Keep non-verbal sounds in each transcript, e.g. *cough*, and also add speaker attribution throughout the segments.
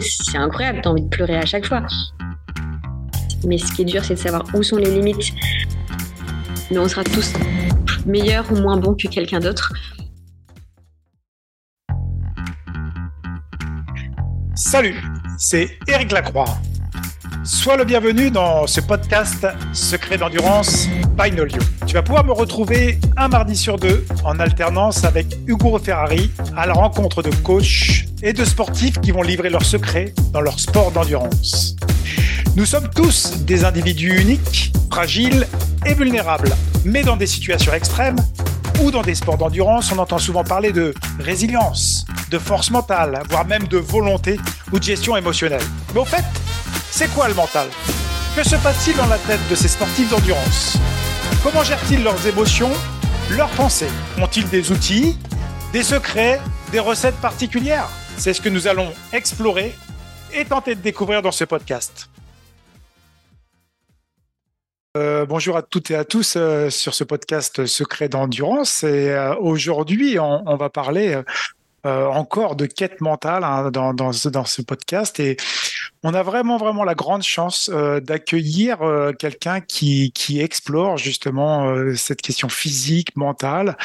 Speaker 1: c'est incroyable, t'as envie de pleurer à chaque fois. Mais ce qui est dur, c'est de savoir où sont les limites. Mais on sera tous meilleurs ou moins bons que quelqu'un d'autre.
Speaker 2: Salut, c'est Eric Lacroix. Sois le bienvenu dans ce podcast Secret d'endurance by Nolio. Tu vas pouvoir me retrouver un mardi sur deux en alternance avec Hugo Ferrari à la rencontre de coachs et de sportifs qui vont livrer leurs secrets dans leur sport d'endurance. Nous sommes tous des individus uniques, fragiles et vulnérables, mais dans des situations extrêmes ou dans des sports d'endurance, on entend souvent parler de résilience, de force mentale, voire même de volonté ou de gestion émotionnelle. Mais au fait, c'est quoi le mental? Que se passe-t-il dans la tête de ces sportifs d'endurance? Comment gèrent-ils leurs émotions, leurs pensées? Ont-ils des outils, des secrets, des recettes particulières? C'est ce que nous allons explorer et tenter de découvrir dans ce podcast. Euh, bonjour à toutes et à tous euh, sur ce podcast Secret d'endurance. Et euh, aujourd'hui, on, va parler encore de quête mentale hein, dans, ce, podcast. On a vraiment, vraiment la grande chance euh, d'accueillir euh, quelqu'un qui, explore justement euh, cette question physique, mentale.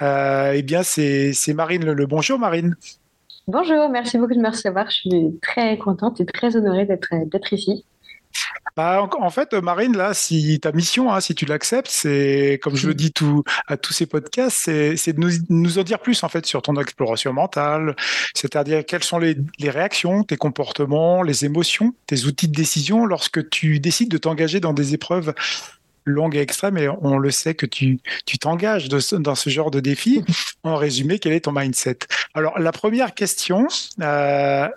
Speaker 2: eh bien, c'est Marine Le, Bonjour Marine.
Speaker 1: Bonjour, merci beaucoup de me recevoir. Je suis très contente et très honorée d'être ici.
Speaker 2: Bah, en, fait, Marine, là, si ta mission, hein, si tu l'acceptes, c'est, comme je le dis à tous ces podcasts, c'est de nous, en dire plus en fait sur ton exploration mentale, c'est-à-dire quelles sont les, les, réactions, tes comportements, les émotions, tes outils de décision lorsque tu décides de t'engager dans des épreuves longues et extrêmes, et on le sait que tu t'engages dans ce genre de défi. En résumé, quel est ton mindset? Alors, la première question, euh,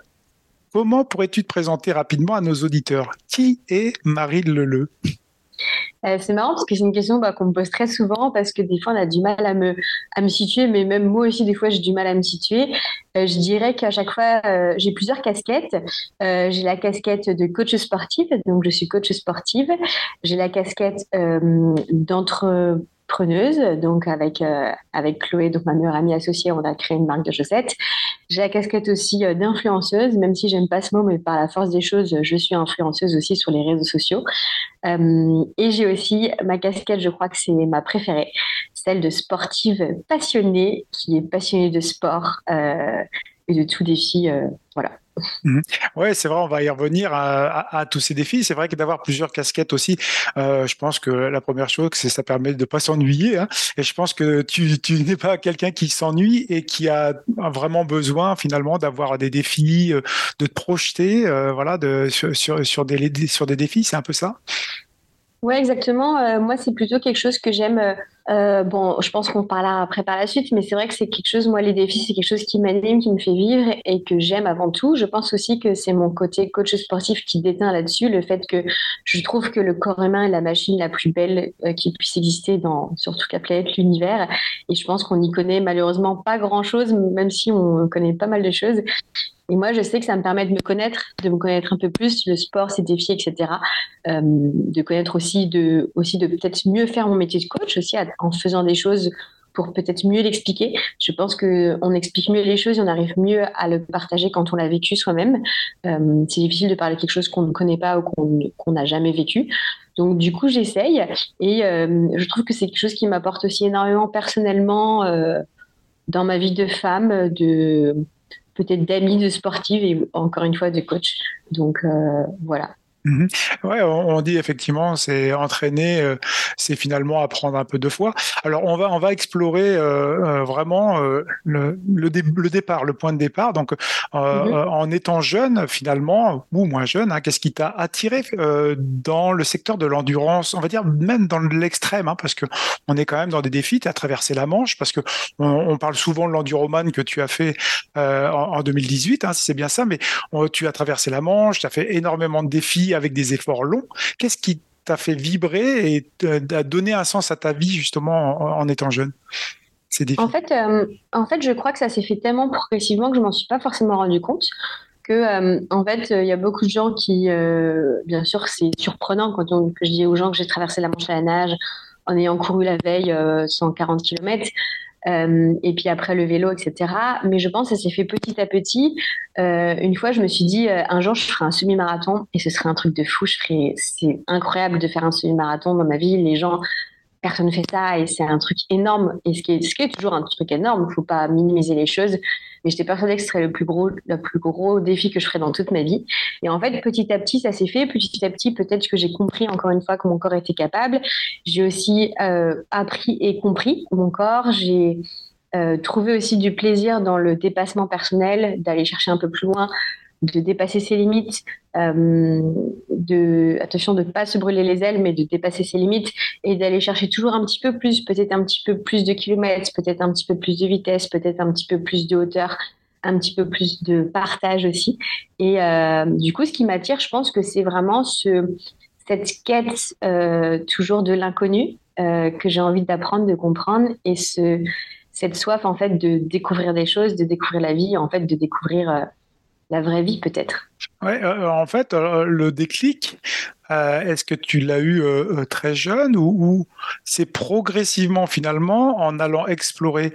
Speaker 2: Comment pourrais-tu te présenter rapidement à nos auditeurs? Qui est Marie Leleu
Speaker 1: euh, c'est marrant parce que c'est une question bah, qu'on me pose très souvent parce que des fois on a du mal à me, à me situer, mais même moi aussi des fois j'ai du mal à me situer. Euh, je dirais qu'à chaque fois euh, j'ai plusieurs casquettes. j'ai la casquette de coach sportive, donc je suis coach sportive. J'ai la casquette d'entre preneuse. Donc avec euh, avec Chloé, donc ma meilleure amie associée, on a créé une marque de chaussettes. J'ai la casquette aussi euh, d'influenceuse, même si j'aime pas ce mot, mais par la force des choses, je suis influenceuse aussi sur les réseaux sociaux. Euh, et j'ai aussi ma casquette, je crois que c'est ma préférée, celle de sportive passionnée, qui est passionnée de sport et de tout défi. voilà.
Speaker 2: Mhm. Oui, c'est vrai, on va y revenir à, tous ces défis. C'est vrai que d'avoir plusieurs casquettes aussi, euh, je pense que la première chose, c'est ça permet de ne pas s'ennuyer. Hein. Et je pense que tu, n'es pas quelqu'un qui s'ennuie et qui a vraiment besoin finalement d'avoir des défis, euh, de te projeter euh, voilà, sur des défis. C'est un peu ça?
Speaker 1: Oui, exactement. Euh, moi, c'est plutôt quelque chose que j'aime. Euh, euh, bon, je pense qu'on parlera après par la suite, mais c'est vrai que c'est quelque chose, moi, les défis, c'est quelque chose qui m'anime, qui me fait vivre et que j'aime avant tout. Je pense aussi que c'est mon côté coach sportif qui déteint là-dessus, le fait que je trouve que le corps humain est la machine la plus belle qui puisse exister dans, sur toute la planète, l'univers. Et je pense qu'on n'y connaît malheureusement pas grand-chose, même si on connaît pas mal de choses. Et moi, je sais que ça me permet de me connaître, de me connaître un peu plus, le sport, ses défis, etc. De connaître aussi, de, aussi de peut-être mieux faire mon métier de coach aussi en faisant des choses pour peut-être mieux l'expliquer. Je pense qu'on explique mieux les choses et on arrive mieux à le partager quand on l'a vécu soi-même. Euh, c'est difficile de parler de quelque chose qu'on ne connaît pas ou qu'on n'a jamais vécu. Donc du coup, j'essaye et euh, je trouve que c'est quelque chose qui m'apporte aussi énormément personnellement euh, dans ma vie de femme, de peut-être d'amis, de sportives et encore une fois de coach. Donc euh, voilà.
Speaker 2: Mhm. Ouais, on, dit effectivement, c'est entraîner, euh, c'est finalement apprendre un peu de foi. Alors on va on va explorer euh, euh vraiment le, le, le, départ, le point de départ. Donc mhm. en étant jeune finalement ou moins jeune, hein, qu'est-ce qui t'a attiré dans le secteur de l'endurance? On va dire même dans l'extrême, hein, parce que on est quand même dans des défis. Tu as traversé la Manche, parce que on, on parle souvent de l'enduroman que tu as fait en, en, 2018, hein, si c'est bien ça, mais tu as traversé la Manche, tu as fait énormément de défis avec des efforts longs. Qu'est-ce qui t'a fait vibrer et a donné un sens à ta vie justement en, étant jeune
Speaker 1: en fait, euh, en fait, je crois que ça s'est fait tellement progressivement que je m'en suis pas forcément rendu compte. Que, euh, en fait, il y a beaucoup de gens qui, euh, bien sûr, c'est surprenant quand que je dis aux gens que j'ai traversé la Manche à la nage en ayant couru la veille 140 km. Et puis après le vélo, etc. Mais je pense que ça s'est fait petit à petit. une fois, je me suis dit, un jour, je ferai un semi-marathon et ce serait un truc de fou. C'est incroyable de faire un semi-marathon dans ma vie. Les gens personne ne fait ça et c'est un truc énorme. Et ce qui est toujours un truc énorme, il ne faut pas minimiser les choses. Mais j'étais persuadée que ce serait le plus gros, le plus gros défi que je ferais dans toute ma vie. Et en fait, petit à petit, ça s'est fait. Petit à petit, peut-être que j'ai compris encore une fois que mon corps était capable. J'ai aussi euh, appris et compris mon corps. J'ai euh, trouvé aussi du plaisir dans le dépassement personnel, d'aller chercher un peu plus loin, de dépasser ses limites, euh, attention de ne pas se brûler les ailes, mais de dépasser ses limites et d'aller chercher toujours un petit peu plus, peut-être un petit peu plus de kilomètres, peut-être un petit peu plus de vitesse, peut-être un petit peu plus de hauteur, un petit peu plus de partage aussi. Et euh, du coup, ce qui m'attire, je pense que c'est vraiment ce, cette quête euh, toujours de l'inconnu que j'ai envie d'apprendre, de comprendre et ce, cette soif en fait de découvrir des choses, de découvrir la vie, en fait de découvrir la vraie vie peut-être.
Speaker 2: Ouais, euh, en fait, euh, le déclic, euh, est-ce que tu l'as eu très jeune ou, c'est progressivement finalement en allant explorer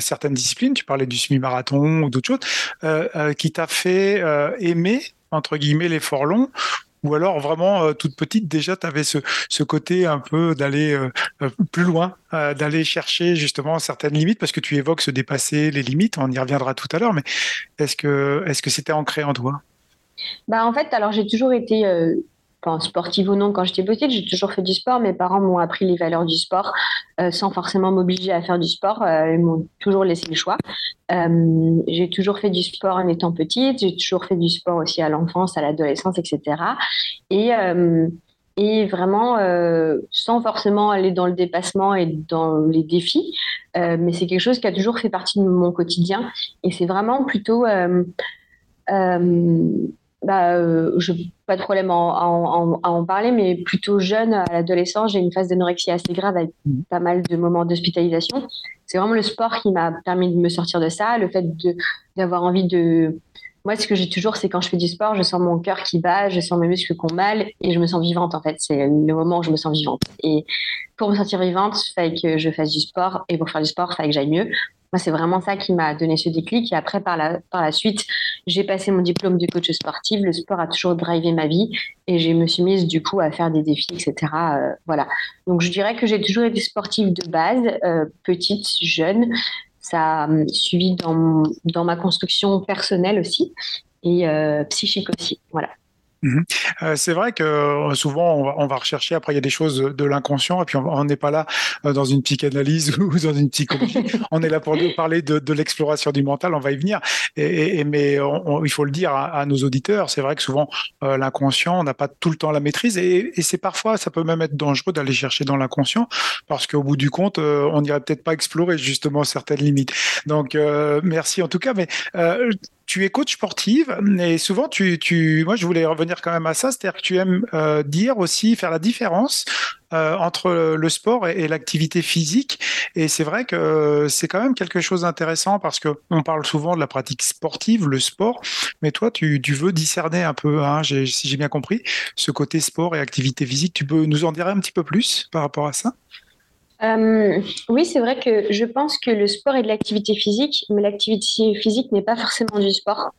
Speaker 2: certaines disciplines, tu parlais du semi-marathon ou d'autres choses, qui t'a fait aimer entre guillemets l'effort long ou alors vraiment euh, toute petite déjà tu avais ce, côté un peu d'aller euh, euh, plus loin, d'aller chercher justement certaines limites parce que tu évoques se dépasser les limites, on y reviendra tout à l'heure, mais est-ce que est-ce que c'était ancré en toi?
Speaker 1: Bah en fait, alors j'ai toujours été sportive ou non, quand j'étais petite, j'ai toujours fait du sport. Mes parents m'ont appris les valeurs du sport euh, sans forcément m'obliger à faire du sport. Euh, ils m'ont toujours laissé le choix. Euh, j'ai toujours fait du sport en étant petite. J'ai toujours fait du sport aussi à l'enfance, à l'adolescence, etc. Et, et vraiment sans forcément aller dans le dépassement et dans les défis. mais c'est quelque chose qui a toujours fait partie de mon quotidien. Et c'est vraiment plutôt bah, euh, je pas de problème à en, parler, mais plutôt jeune, à l'adolescence, j'ai une phase d'anorexie assez grave avec mmh. pas mal de moments d'hospitalisation. C'est vraiment le sport qui m'a permis de me sortir de ça, le fait d'avoir envie de... Moi, ce que j'ai toujours, c'est quand je fais du sport, je sens mon cœur qui bat, je sens mes muscles qui ont mal et je me sens vivante, en fait. C'est le moment où je me sens vivante. Et pour me sentir vivante, il fallait que je fasse du sport et pour faire du sport, il fallait que j'aille mieux. Moi, c'est vraiment ça qui m'a donné ce déclic. Et après, par la, par la suite, j'ai passé mon diplôme de coach sportif. Le sport a toujours drivé ma vie et je me suis mise du coup à faire des défis, etc. Euh, voilà. Donc, je dirais que j'ai toujours été sportive de base, euh, petite, jeune. Ça a hum, suivi dans, dans ma construction personnelle aussi et euh, psychique aussi. Voilà.
Speaker 2: Mhm. Euh, c'est vrai que euh, souvent on va, rechercher, après il y a des choses de l'inconscient, et puis on n'est pas là euh, dans une psychanalyse *laughs* ou dans une psychologie, on est là pour parler de, l'exploration du mental, on va y venir, mais il faut le dire à, nos auditeurs, c'est vrai que souvent l'inconscient, on n'a pas tout le temps la maîtrise, et, c'est parfois, ça peut même être dangereux d'aller chercher dans l'inconscient, parce qu'au bout du compte, on n'irait peut-être pas explorer justement certaines limites. Donc merci en tout cas, mais tu es coach sportive et souvent tu, tu, moi je voulais revenir quand même à ça, c'est-à-dire que tu aimes euh, dire aussi faire la différence euh, entre le sport et, l'activité physique et c'est vrai que euh, c'est quand même quelque chose d'intéressant parce que on parle souvent de la pratique sportive, le sport, mais toi tu, veux discerner un peu, hein, si j'ai bien compris, ce côté sport et activité physique. Tu peux nous en dire un petit peu plus par rapport à ça?
Speaker 1: Euh, oui, c'est vrai que je pense que le sport est de l'activité physique, mais l'activité physique n'est pas forcément du sport.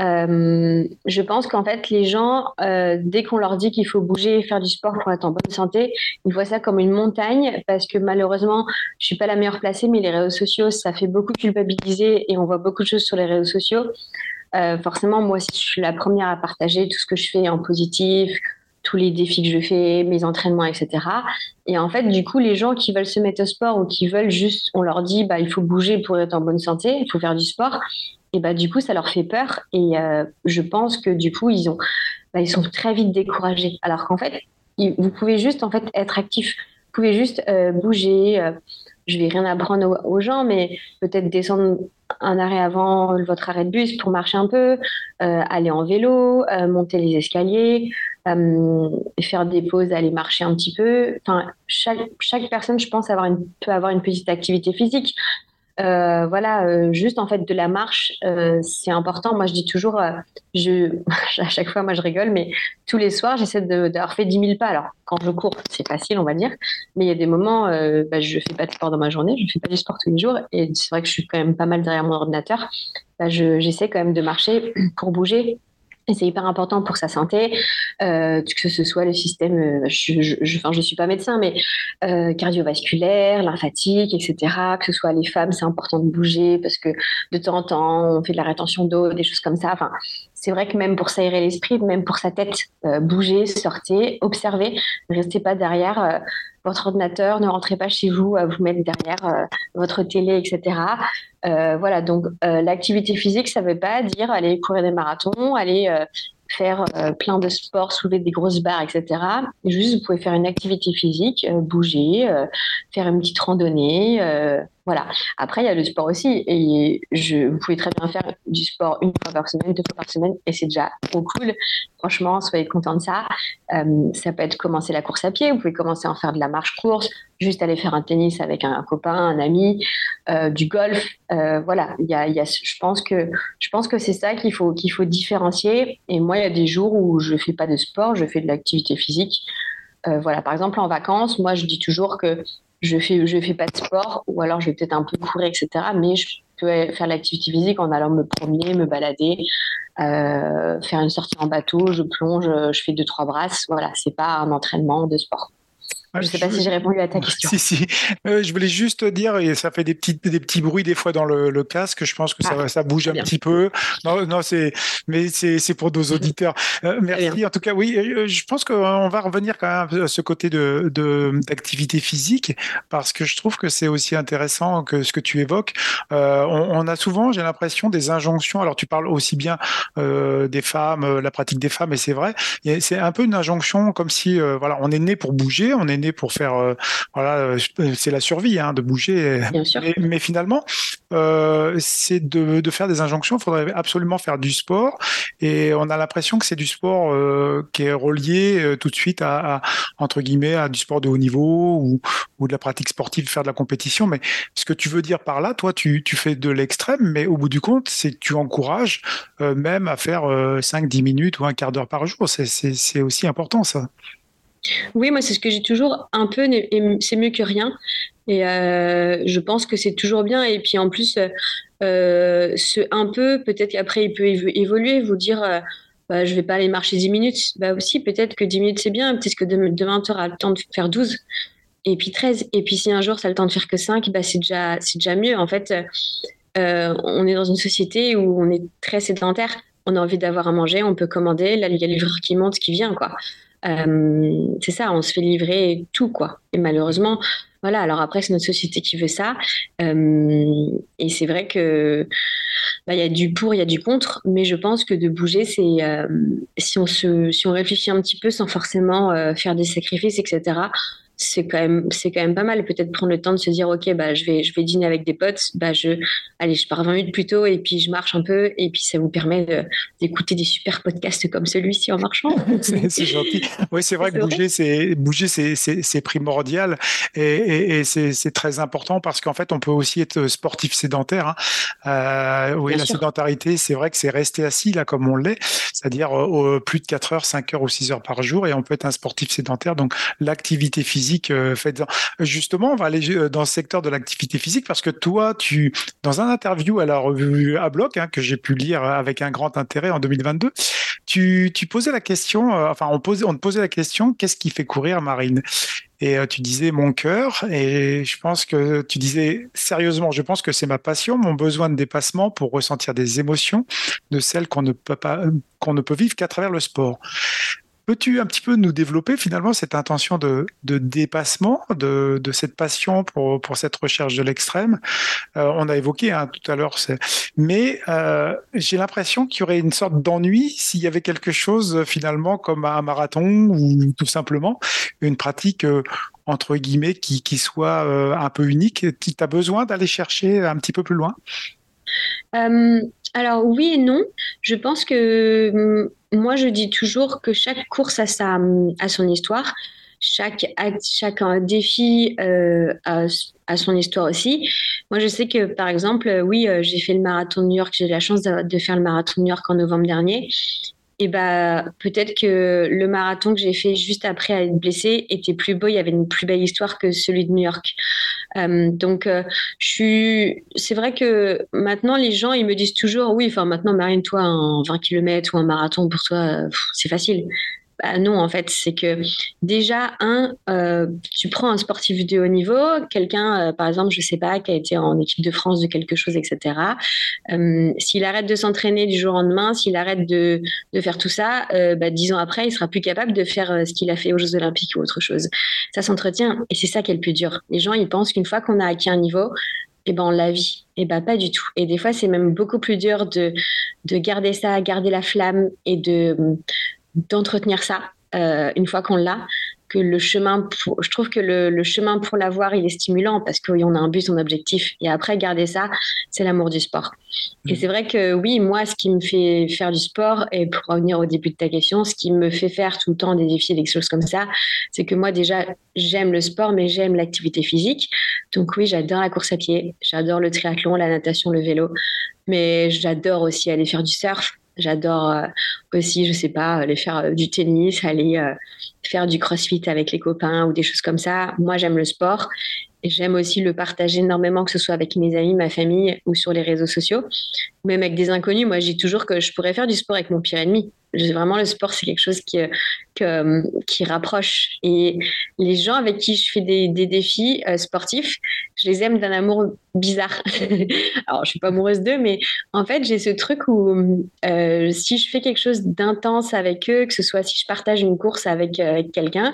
Speaker 1: Euh, je pense qu'en fait, les gens, euh, dès qu'on leur dit qu'il faut bouger et faire du sport pour être en bonne santé, ils voient ça comme une montagne parce que malheureusement, je suis pas la meilleure placée, mais les réseaux sociaux, ça fait beaucoup culpabiliser et on voit beaucoup de choses sur les réseaux sociaux. forcément, moi, je suis la première à partager tout ce que je fais en positif, tous les défis que je fais, mes entraînements, etc. Et en fait, du coup, les gens qui veulent se mettre au sport ou qui veulent juste, on leur dit, bah, il faut bouger pour être en bonne santé, il faut faire du sport. Et bah, du coup, ça leur fait peur. Et euh, je pense que du coup, ils ont, bah, ils sont très vite découragés. Alors qu'en fait, vous pouvez juste en fait être actif. Vous pouvez juste euh, bouger. Euh, je vais rien apprendre aux, gens, mais peut-être descendre un arrêt avant votre arrêt de bus pour marcher un peu, aller en vélo, monter les escaliers, euh, faire des pauses, aller marcher un petit peu. Enfin, chaque, personne, je pense, peut avoir une petite activité physique. euh, voilà, euh, juste en fait de la marche, euh, c'est important. Moi, je dis toujours, *laughs* à chaque fois, moi, je rigole, mais tous les soirs, j'essaie d'avoir fait 10 000 pas. Alors, quand je cours, c'est facile, on va dire, mais il y a des moments, bah, je fais pas de sport dans ma journée, je fais pas du sport tous les jours, et c'est vrai que je suis quand même pas mal derrière mon ordinateur. Bah, j'essaie quand même de marcher pour bouger c'est hyper important pour sa santé, euh, que ce soit le système, euh, je, je, je suis pas médecin, mais euh, cardiovasculaire, lymphatique, etc. Que ce soit les femmes, c'est important de bouger parce que de temps en temps, on fait de la rétention d'eau, des choses comme ça. Enfin, c'est vrai que même pour s'aérer l'esprit, même pour sa tête, euh, bouger, sortez, observez, ne restez pas derrière euh, votre ordinateur, ne rentrez pas chez vous à vous mettre derrière euh, votre télé, etc. Euh, voilà, donc euh, l'activité physique, ça ne veut pas dire aller courir des marathons, aller faire plein de sports, soulever des grosses barres, etc. Juste, vous pouvez faire une activité physique, bouger, faire une petite randonnée, voilà. Après, il y a le sport aussi. Et je, vous pouvez très bien faire du sport une fois par semaine, deux fois par semaine, et c'est déjà trop cool. Franchement, soyez content de ça. Euh, ça peut être commencer la course à pied. Vous pouvez commencer à en faire de la marche-course, juste aller faire un tennis avec un, copain, un ami, euh, du golf. Euh, voilà. Il y a, je pense que, que c'est ça qu'il faut, faut différencier. Et moi, il y a des jours où je fais pas de sport, je fais de l'activité physique. voilà. Par exemple, en vacances, moi, je dis toujours que je fais je fais pas de sport ou alors je vais peut-être un peu courir etc mais je peux faire l'activité physique en allant me promener me balader euh, faire une sortie en bateau je plonge je fais deux trois brasses. Voilà c'est pas un entraînement de sport je ne sais pas si j'ai répondu à ta question. *laughs*
Speaker 2: Si, si. Euh, je voulais juste dire, et ça fait des petits, des petits bruits des fois dans le, casque, je pense que ça, ah, ça bouge un petit peu. Non, non c'est, mais c'est pour nos *laughs* auditeurs. Euh, merci. En tout cas, oui, euh, je pense qu'on va revenir quand même à ce côté de d'activité physique, parce que je trouve que c'est aussi intéressant que ce que tu évoques. on, a souvent, j'ai l'impression, des injonctions. Alors, tu parles aussi bien des femmes, la pratique des femmes, et c'est vrai. C'est un peu une injonction comme si, voilà, on est né pour bouger, on est pour faire, euh, voilà, euh, c'est la survie, hein, de bouger. Mais, finalement, euh, c'est de, faire des injonctions. Il faudrait absolument faire du sport. Et on a l'impression que c'est du sport qui est relié tout de suite à, entre guillemets, à du sport de haut niveau ou, ou, de la pratique sportive, faire de la compétition. Mais ce que tu veux dire par là, toi, tu, tu fais de l'extrême, mais au bout du compte, c'est que tu encourages même à faire 5-10 minutes ou un quart d'heure par jour. C'est aussi important, ça.
Speaker 1: Oui, moi, c'est ce que j'ai toujours un peu, c'est mieux que rien. Et euh, je pense que c'est toujours bien. Et puis en plus, euh, ce un peu, peut-être qu'après, il peut évoluer, vous dire, euh, bah, je vais pas aller marcher 10 minutes. Bah aussi, peut-être que 10 minutes, c'est bien. Peut-être que demain, tu auras le temps de faire 12 et puis 13. Et puis si un jour, ça a le temps de faire que 5, bah, c'est déjà, déjà mieux. En fait, on est dans une société où on est très sédentaire. On a envie d'avoir à manger, on peut commander. Là, il y a le livreur qui monte, qui vient, quoi. Euh, c'est ça, on se fait livrer tout, quoi. Et malheureusement, voilà, alors après, c'est notre société qui veut ça. Euh, et c'est vrai que bah, il y a du pour, il y a du contre, mais je pense que de bouger, c'est euh, si on se, si on réfléchit un petit peu sans forcément faire des sacrifices, etc c'est quand même c'est quand même pas mal. Peut-être prendre le temps de se dire ok bah je vais je vais dîner avec des potes. Bah je allez je pars 20 minutes plus tôt et puis je marche un peu. Et puis ça vous permet d'écouter des super podcasts comme celui-ci en marchant. *laughs*
Speaker 2: C'est *laughs* gentil. Oui c'est vrai que bouger c'est bouger c'est primordial. Et, et, c'est très important parce qu'en fait on peut aussi être sportif sédentaire hein. euh, oui la sédentarité c'est vrai que c'est rester assis là comme on l'est. C'est-à-dire euh, plus de 4 heures 5 heures ou 6 heures par jour et on peut être un sportif sédentaire. Donc l'activité physique euh, Justement, on va aller euh, dans le secteur de l'activité physique parce que toi, tu, dans un interview à la revue à bloc hein, que j'ai pu lire avec un grand intérêt en 2022, tu, posais la question, euh, enfin, on, posait, on te posait la question, qu'est-ce qui fait courir Marine? Et tu disais mon cœur, et je pense que tu disais sérieusement, je pense que c'est ma passion, mon besoin de dépassement pour ressentir des émotions de celles qu'on ne peut pas, qu'on ne peut vivre qu'à travers le sport. Peux-tu un petit peu nous développer finalement cette intention de, dépassement, de, cette passion pour, cette recherche de l'extrême? Euh, On a évoqué hein, tout à l'heure, mais euh, j'ai l'impression qu'il y aurait une sorte d'ennui s'il y avait quelque chose finalement comme un marathon ou tout simplement une pratique euh, entre guillemets qui, qui soit un peu unique. Tu as besoin d'aller chercher un petit peu plus loin?
Speaker 1: Alors oui et non. Je pense que moi, je dis toujours que chaque course a, sa, a son histoire. chaque chaque défi a, son histoire aussi. Moi, je sais que, par exemple, oui, j'ai fait le marathon de New York, j'ai eu la chance de, faire le marathon de New York en novembre dernier et bah peut-être que le marathon que j'ai fait juste après être blessée était plus beau, il y avait une plus belle histoire que celui de New York. Euh, donc euh, je suis, c'est vrai que maintenant les gens ils me disent toujours oui, enfin maintenant Marine toi un 20 km ou un marathon pour toi c'est facile. Non, en fait, c'est que déjà, un, euh, tu prends un sportif de haut niveau, quelqu'un, euh, par exemple, je sais pas, qui a été en équipe de France de quelque chose, etc. Euh, s'il arrête de s'entraîner du jour au lendemain, s'il arrête de, de, faire tout ça, bah, dix ans après, il sera plus capable de faire ce qu'il a fait aux Jeux Olympiques ou autre chose. Ça s'entretient et c'est ça qui est le plus dur. Les gens, ils pensent qu'une fois qu'on a acquis un niveau, et eh ben on la vit. Et eh ben pas du tout. Et des fois, c'est même beaucoup plus dur de, de garder ça, garder la flamme et de d'entretenir ça euh, une fois qu'on l'a que le chemin pour, je trouve que le, chemin pour l'avoir il est stimulant parce qu'on a un but, un objectif. Et après garder ça c'est l'amour du sport. Et c'est vrai que oui moi ce qui me fait faire du sport et pour revenir au début de ta question ce qui me fait faire tout le temps des défis des choses comme ça c'est que moi déjà j'aime le sport mais j'aime l'activité physique. Donc oui j'adore la course à pied j'adore le triathlon la natation le vélo mais j'adore aussi aller faire du surf J'adore euh, aussi, je sais pas, aller faire euh, du tennis, aller euh, faire du crossfit avec les copains ou des choses comme ça. Moi, j'aime le sport et j'aime aussi le partager énormément, que ce soit avec mes amis, ma famille ou sur les réseaux sociaux. Même avec des inconnus, moi, dis toujours que je pourrais faire du sport avec mon pire ennemi. Vraiment, le sport, c'est quelque chose qui, que, qui rapproche. Et les gens avec qui je fais des, des défis sportifs, je les aime d'un amour bizarre. *laughs* Alors, je suis pas amoureuse d'eux, mais en fait, j'ai ce truc où euh, si je fais quelque chose d'intense avec eux, que ce soit si je partage une course avec, euh, avec quelqu'un,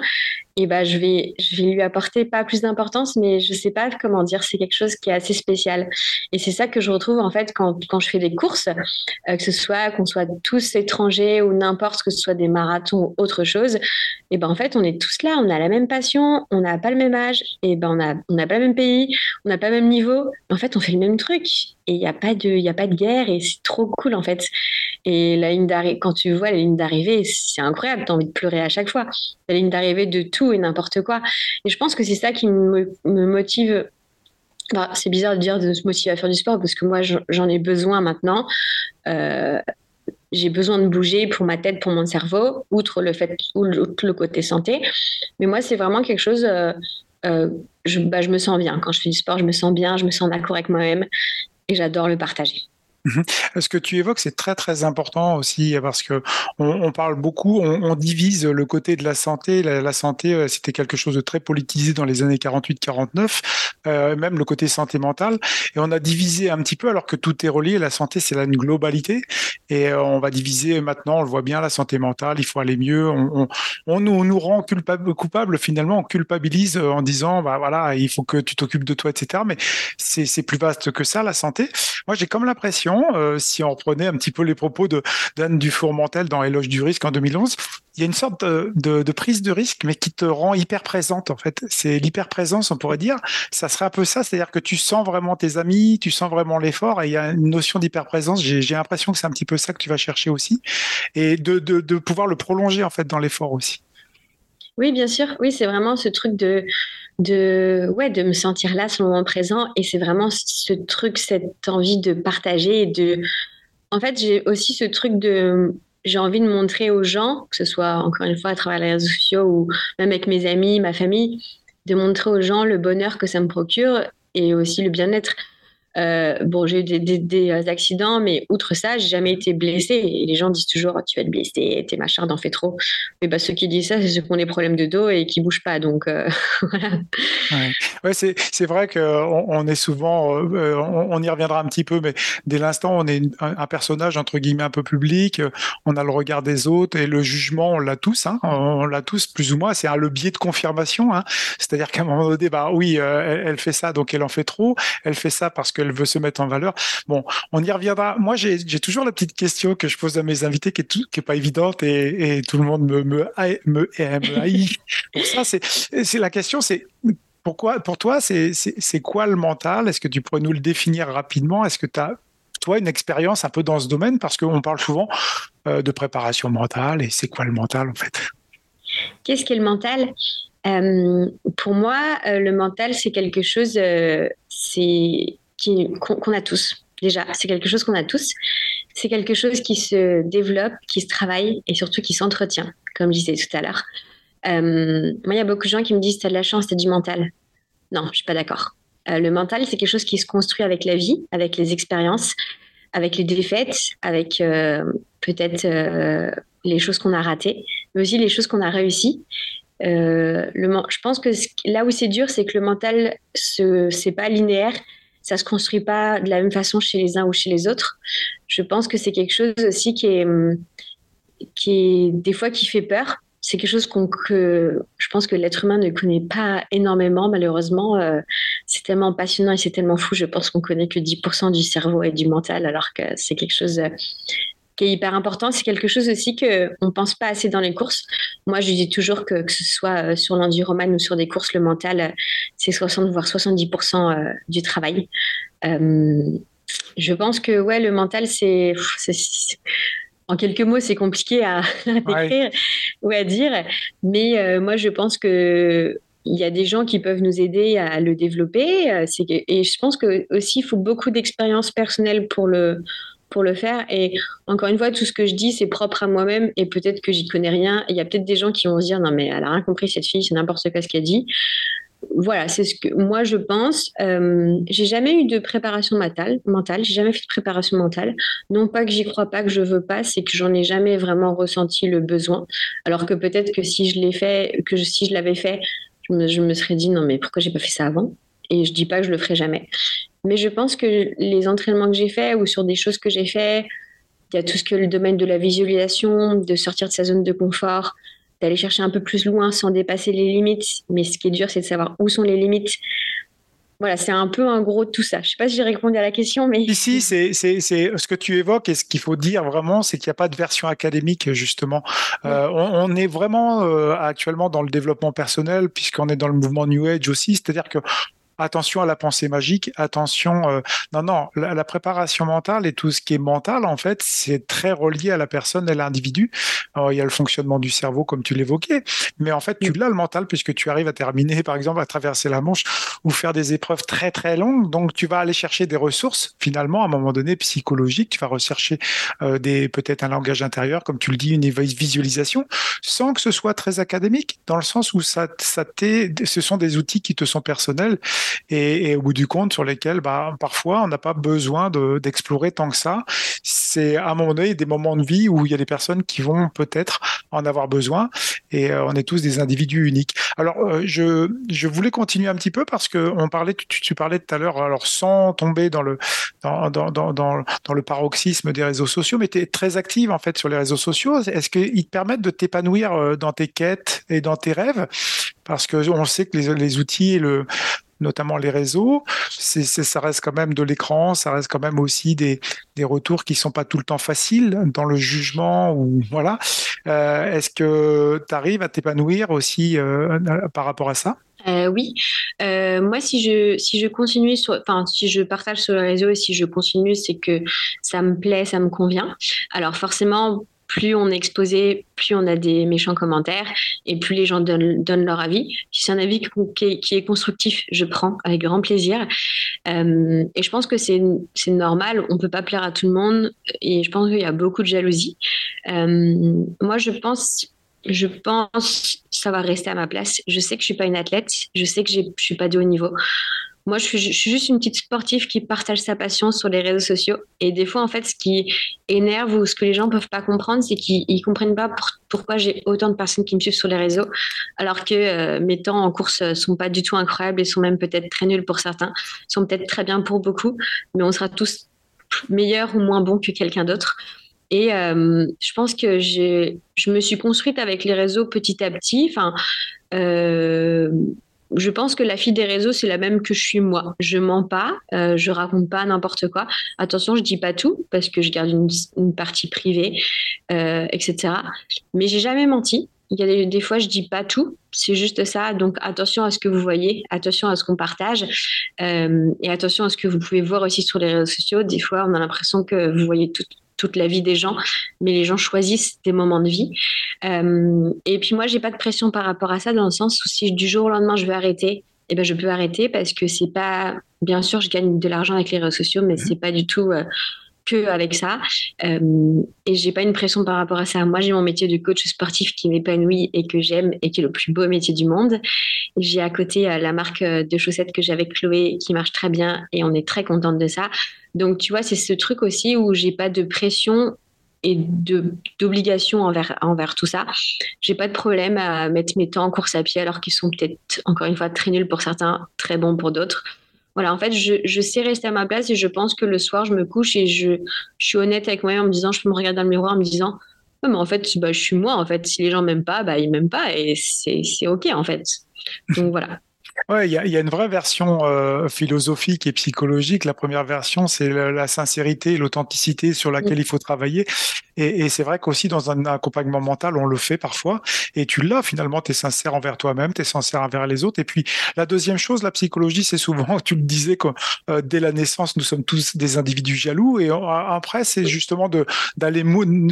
Speaker 1: eh ben, je vais, je vais lui apporter pas plus d'importance, mais je sais pas comment dire, c'est quelque chose qui est assez spécial. Et c'est ça que je retrouve en fait quand, quand je fais des courses, euh, que ce soit qu'on soit tous étrangers ou n'importe que ce soit des marathons ou autre chose. Et ben en fait, on est tous là, on a la même passion, on n'a pas le même âge, et ben on a, on n'a pas le même pays, on n'a pas le même niveau. En fait, on fait le même truc et il n'y a pas de, a pas de guerre et c'est trop cool en fait. Et la ligne d'arrivée, quand tu vois la ligne d'arrivée, c'est incroyable, tu as envie de pleurer à chaque fois. La ligne d'arrivée de tout et n'importe quoi. Et je pense que c'est ça qui me, motive. C'est bizarre de dire de se motiver à faire du sport parce que moi j'en ai besoin maintenant. Euh, j'ai besoin de bouger pour ma tête, pour mon cerveau, outre le fait, outre le côté santé. Mais moi, c'est vraiment quelque chose. Euh, euh, bah, je me sens bien quand je fais du sport. Je me sens bien, je me sens d'accord avec moi-même, et j'adore le partager.
Speaker 2: Mhm. Ce que tu évoques, c'est très très important aussi parce que on, parle beaucoup, on, divise le côté de la santé. La, santé, euh, c'était quelque chose de très politisé dans les années 48-49, euh, même le côté santé mentale. Et on a divisé un petit peu alors que tout est relié. La santé, c'est une globalité. Et euh, on va diviser maintenant, on le voit bien, la santé mentale, il faut aller mieux. On, nous, rend coupable, coupable, finalement, on culpabilise en disant, bah voilà, il faut que tu t'occupes de toi, etc. Mais c'est plus vaste que ça, la santé. Moi, j'ai comme l'impression euh, si on reprenait un petit peu les propos de d'Anne Dufour-Montel dans Éloge du risque en 2011, il y a une sorte de, prise de risque, mais qui te rend hyper présente en fait. C'est l'hyper présence, on pourrait dire. Ça serait un peu ça, c'est-à-dire que tu sens vraiment tes amis, tu sens vraiment l'effort, et il y a une notion d'hyper présence. J'ai l'impression que c'est un petit peu ça que tu vas chercher aussi, et de pouvoir le prolonger en fait dans l'effort aussi.
Speaker 1: Oui, bien sûr. Oui, c'est vraiment ce truc de de, ouais, de me sentir là, ce moment présent. Et c'est vraiment ce truc, cette envie de partager et de. En fait, j'ai aussi ce truc de. J'ai envie de montrer aux gens, que ce soit encore une fois à travers les réseaux sociaux ou même avec mes amis, ma famille, de montrer aux gens le bonheur que ça me procure et aussi le bien-être. Euh, bon, j'ai eu des, euh, accidents, mais outre ça, j'ai jamais été blessée. Et les gens disent toujours, tu vas te blesser, t'es machin, t'en fais trop. Mais bah, ceux qui disent ça, c'est ceux qui ont des problèmes de dos et qui bougent pas. Donc, euh, *laughs* voilà.
Speaker 2: Ouais, c'est vrai qu'on on est souvent, on, y reviendra un petit peu, mais dès l'instant, on est un, personnage, entre guillemets, un peu public, on a le regard des autres et le jugement, on l'a tous, hein, on l'a tous plus ou moins. C'est le biais de confirmation. Hein. C'est-à-dire qu'à un moment donné, bah oui, elle, fait ça, donc elle en fait trop. Elle fait ça parce que veut se mettre en valeur. Bon, on y reviendra. Moi, j'ai toujours la petite question que je pose à mes invités qui est, tout, qui est pas évidente et, tout le monde me, me, me, me haït. *laughs* Pour ça, c'est la question, c'est pourquoi, pour toi, c'est quoi le mental? Est-ce que tu pourrais nous le définir rapidement? Est-ce que tu as toi une expérience un peu dans ce domaine? Parce qu'on parle souvent euh, de préparation mentale et c'est quoi le mental en fait?
Speaker 1: Qu'est-ce qu'est le mental? Pour moi, le mental, c'est quelque chose c'est qu'on a tous. Déjà, c'est quelque chose qu'on a tous. C'est quelque chose qui se développe, qui se travaille et surtout qui s'entretient, comme je disais tout à l'heure. moi, il y a beaucoup de gens qui me disent, tu as de la chance, tu as du mental. Non, je suis pas d'accord. le mental, c'est quelque chose qui se construit avec la vie, avec les expériences, avec les défaites, avec peut-être les choses qu'on a ratées, mais aussi les choses qu'on a réussies. Euh, je pense que là où c'est dur, c'est que le mental, ce c'est pas linéaire, ça se construit pas de la même façon chez les uns ou chez les autres. Je pense que c'est quelque chose aussi qui est, qui est des fois qui fait peur. C'est quelque chose que je pense que l'être humain ne connaît pas énormément, malheureusement. Euh, c'est tellement passionnant et c'est tellement fou. Je pense qu'on connaît que 10% du cerveau et du mental, alors que c'est quelque chose qui est hyper important. C'est quelque chose aussi qu'on ne pense pas assez dans les courses. Moi, je dis toujours que, que ce soit euh, sur l'enduroman ou sur des courses, le mental, euh, c'est 60 voire 70% euh, du travail. je pense que ouais, le mental, c'est en quelques mots, c'est compliqué à, *laughs* décrire ou à dire, mais moi, je pense que il y a des gens qui peuvent nous aider à le développer. Et je pense que aussi, il faut beaucoup d'expérience personnelle pour le pour le faire. Et encore une fois, tout ce que je dis, c'est propre à moi-même et peut-être que j'y connais rien. Il y a peut-être des gens qui vont se dire non mais elle a rien compris cette fille, c'est n'importe quoi ce qu'elle dit. Voilà, c'est ce que moi je pense. Euh, j'ai jamais eu de préparation mentale, mentale. J'ai jamais fait de préparation mentale. Non pas que j'y crois pas, que je veux pas, c'est que j'en ai jamais vraiment ressenti le besoin. Alors que peut-être que si je l'ai fait, que si je l'avais fait, je me, je me serais dit non mais pourquoi j'ai pas fait ça avant? Et je dis pas que je le ferai jamais. Mais je pense que les entraînements que j'ai faits ou sur des choses que j'ai faits, il y a tout ce que le domaine de la visualisation, de sortir de sa zone de confort, d'aller chercher un peu plus loin sans dépasser les limites. Mais ce qui est dur, c'est de savoir où sont les limites. Voilà, c'est un peu un gros de tout ça. Je ne sais pas si j'ai répondu à la question, mais...
Speaker 2: Ici, c'est ce que tu évoques et ce qu'il faut dire vraiment, c'est qu'il n'y a pas de version académique, justement. Euh, on, est vraiment euh, actuellement dans le développement personnel, puisqu'on est dans le mouvement New Age aussi. C'est-à-dire que attention à la pensée magique, attention. Euh, non, non, la, préparation mentale et tout ce qui est mental, en fait, c'est très relié à la personne et l'individu. il y a le fonctionnement du cerveau, comme tu l'évoquais, mais en fait, tu l'as le mental puisque tu arrives à terminer, par exemple, à traverser la Manche ou faire des épreuves très très longues. Donc, tu vas aller chercher des ressources, finalement, à un moment donné, psychologiques. Tu vas rechercher euh, des peut-être un langage intérieur, comme tu le dis, une visualisation, sans que ce soit très académique, dans le sens où ça, ça ce sont des outils qui te sont personnels et, au bout du compte sur lesquels bah, parfois on n'a pas besoin d'explorer tant que ça. C'est à un moment donné des moments de vie où il y a des personnes qui vont peut-être en avoir besoin et euh, on est tous des individus uniques. Alors euh, je, je voulais continuer un petit peu parce que on parlait, tu, parlais tout à l'heure, alors sans tomber dans le dans, dans, dans, dans, le paroxysme des réseaux sociaux, mais tu es très active en fait sur les réseaux sociaux. Est-ce qu'ils te permettent de t'épanouir euh, dans tes quêtes et dans tes rêves? Parce que on sait que les, les outils et le, notamment les réseaux. C'est, ça reste quand même de l'écran, ça reste quand même aussi des, des retours qui sont pas tout le temps faciles dans le jugement ou voilà. Euh, est-ce que tu arrives à t'épanouir aussi euh, par rapport à ça?
Speaker 1: Euh, oui, moi si je si je continue enfin si je partage sur le réseau et si je continue, c'est que ça me plaît, ça me convient. Alors forcément, plus on est exposé, plus on a des méchants commentaires et plus les gens donnent, leur avis. Si c'est un avis qui, est constructif, je prends avec grand plaisir. Euh, et je pense que c'est normal, on ne peut pas plaire à tout le monde et je pense qu'il y a beaucoup de jalousie. Euh, moi, je pense je pense ça va rester à ma place. Je sais que je suis pas une athlète, je sais que je suis pas de haut niveau. Moi, je suis, juste une petite sportive qui partage sa passion sur les réseaux sociaux. Et des fois, en fait, ce qui énerve ou ce que les gens peuvent pas comprendre, c'est qu'ils comprennent pas pourquoi j'ai autant de personnes qui me suivent sur les réseaux, alors que euh, mes temps en course sont pas du tout incroyables et sont même peut-être très nuls pour certains, sont peut-être très bien pour beaucoup, mais on sera tous meilleurs ou moins bons que quelqu'un d'autre. Et euh, je pense que je me suis construite avec les réseaux petit à petit. Enfin, euh, je pense que la fille des réseaux, c'est la même que je suis moi. Je mens pas, euh, je raconte pas n'importe quoi. Attention, je dis pas tout parce que je garde une, partie privée, euh, etc. Mais j'ai jamais menti. Il y a des, des, fois, je dis pas tout. C'est juste ça. Donc, attention à ce que vous voyez, attention à ce qu'on partage, euh, et attention à ce que vous pouvez voir aussi sur les réseaux sociaux. Des fois, on a l'impression que vous voyez tout, toute la vie des gens, mais les gens choisissent des moments de vie. Euh, et puis moi, j'ai pas de pression par rapport à ça, dans le sens où si du jour au lendemain je veux arrêter, eh ben je peux arrêter parce que c'est pas, bien sûr, je gagne de l'argent avec les réseaux sociaux, mais c'est pas du tout euh, que avec ça. Euh, et j'ai pas une pression par rapport à ça. Moi, j'ai mon métier de coach sportif qui m'épanouit et que j'aime et qui est le plus beau métier du monde. J'ai à côté euh, la marque euh, de chaussettes que j'ai avec Chloé qui marche très bien et on est très contente de ça. Donc, tu vois, c'est ce truc aussi où j'ai pas de pression et d'obligation envers, envers tout ça. J'ai pas de problème à mettre mes temps en course à pied alors qu'ils sont peut-être, encore une fois, très nuls pour certains, très bons pour d'autres voilà, en fait, je, sais rester à ma place et je pense que le soir, je me couche et je, suis honnête avec moi-même en me disant, je peux me regarder dans le miroir en me disant, mais en fait, bah, je suis moi, en fait. Si les gens m'aiment pas, bah, ils m'aiment pas et c'est OK, en fait. Donc voilà. *laughs*
Speaker 2: Ouais, il y, a, une vraie version euh, philosophique et psychologique. La première version, c'est la, sincérité et l'authenticité sur laquelle il faut travailler. Et, c'est vrai qu'aussi dans un accompagnement mental, on le fait parfois. Et tu l'as finalement, tu es sincère envers toi-même, tu es sincère envers les autres. Et puis la deuxième chose, la psychologie, c'est souvent, *laughs* tu le disais, que euh, dès la naissance, nous sommes tous des individus jaloux. Et après, c'est justement d'aller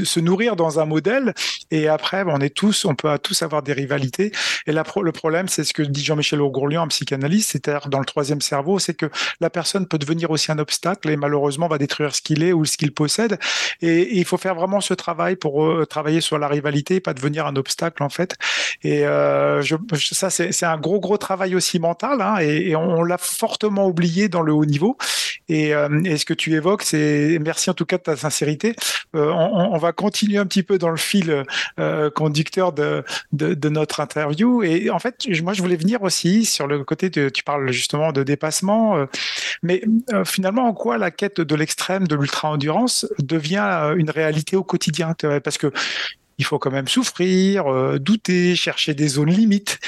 Speaker 2: se nourrir dans un modèle. Et après, on est tous, on peut tous avoir des rivalités. Et là, le problème, c'est ce que dit Jean-Michel Augourlian en psychanalyse, c'est-à-dire dans le troisième cerveau, c'est que la personne peut devenir aussi un obstacle et malheureusement va détruire ce qu'il est ou ce qu'il possède. Et, il faut faire vraiment ce travail pour euh, travailler sur la rivalité, pas devenir un obstacle en fait. Et euh, ça, c'est un gros gros travail aussi mental, hein, et, on, l'a fortement oublié dans le haut niveau. Et, euh, et ce que tu évoques, c'est merci en tout cas de ta sincérité. Euh, on, va continuer un petit peu dans le fil conducteur de, de, notre interview. Et en fait, moi, je voulais venir aussi sur le côté de, tu parles justement de dépassement, mais finalement, en quoi la quête de l'extrême, de l'ultra-endurance devient euh, une réalité au quotidien Parce que il faut quand même souffrir, douter, chercher des zones limites.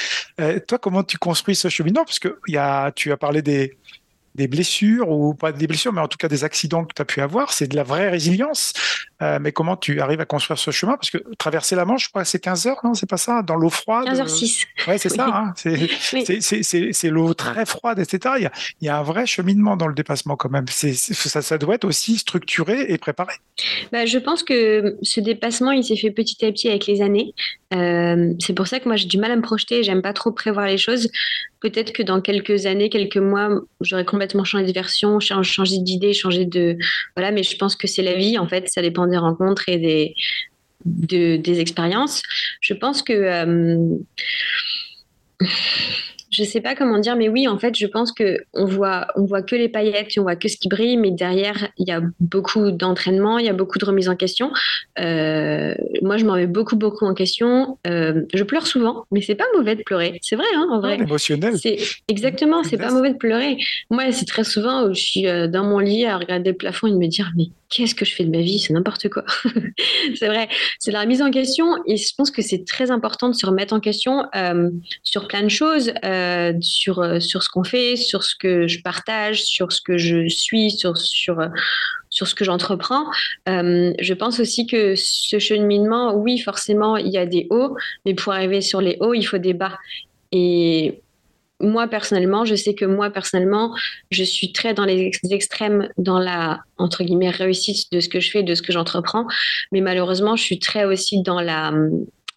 Speaker 2: toi, comment tu construis ce cheminement Parce que tu as parlé des, des blessures, ou pas des blessures, mais en tout cas des accidents que tu as pu avoir. C'est de la vraie résilience. Euh, mais comment tu arrives à construire ce chemin? Parce que traverser la Manche, je crois, c'est 15 heures, non? C'est pas ça? Dans l'eau froide
Speaker 1: 15h06.
Speaker 2: Ouais, c'est ça. Hein c'est l'eau très froide, etc. Il y, a, il y, a, un vrai cheminement dans le dépassement quand même. Ça, ça doit être aussi structuré et préparé.
Speaker 1: Bah, je pense que ce dépassement, il s'est fait petit à petit avec les années. Euh, c'est pour ça que moi, j'ai du mal à me projeter. J'aime pas trop prévoir les choses. Peut-être que dans quelques années, quelques mois, j'aurais complètement changé de version, changé d'idée, changé de. Voilà, mais je pense que c'est la vie, en fait. Ça dépend des rencontres et des, des expériences. Je pense que euh, je sais pas comment dire, mais oui, en fait, je pense que on voit, on voit que les paillettes, on voit que ce qui brille, mais derrière, il y a beaucoup d'entraînement, il y a beaucoup de remise en question. Euh, moi, je m'en mets beaucoup, beaucoup en question. Euh, je pleure souvent, mais c'est pas mauvais de pleurer. C'est vrai, hein, en vrai.
Speaker 2: émotionnel.
Speaker 1: C'est exactement, c'est pas mauvais de pleurer. Moi, c'est très souvent où je suis euh, dans mon lit à regarder le plafond et de me dire, mais qu'est-ce que je fais de ma vie? C'est n'importe quoi. *laughs* c'est vrai, c'est la remise en question et je pense que c'est très important de se remettre en question euh, sur plein de choses, euh, euh, sur ce qu'on fait, sur ce que je partage, sur ce que je suis, sur, sur, sur ce que j'entreprends. je pense aussi que ce cheminement, oui, forcément, il y a des hauts, mais pour arriver sur les hauts, il faut des bas. Et moi personnellement, je sais que moi personnellement, je suis très dans les extrêmes, dans la entre guillemets réussite de ce que je fais, de ce que j'entreprends, mais malheureusement, je suis très aussi dans la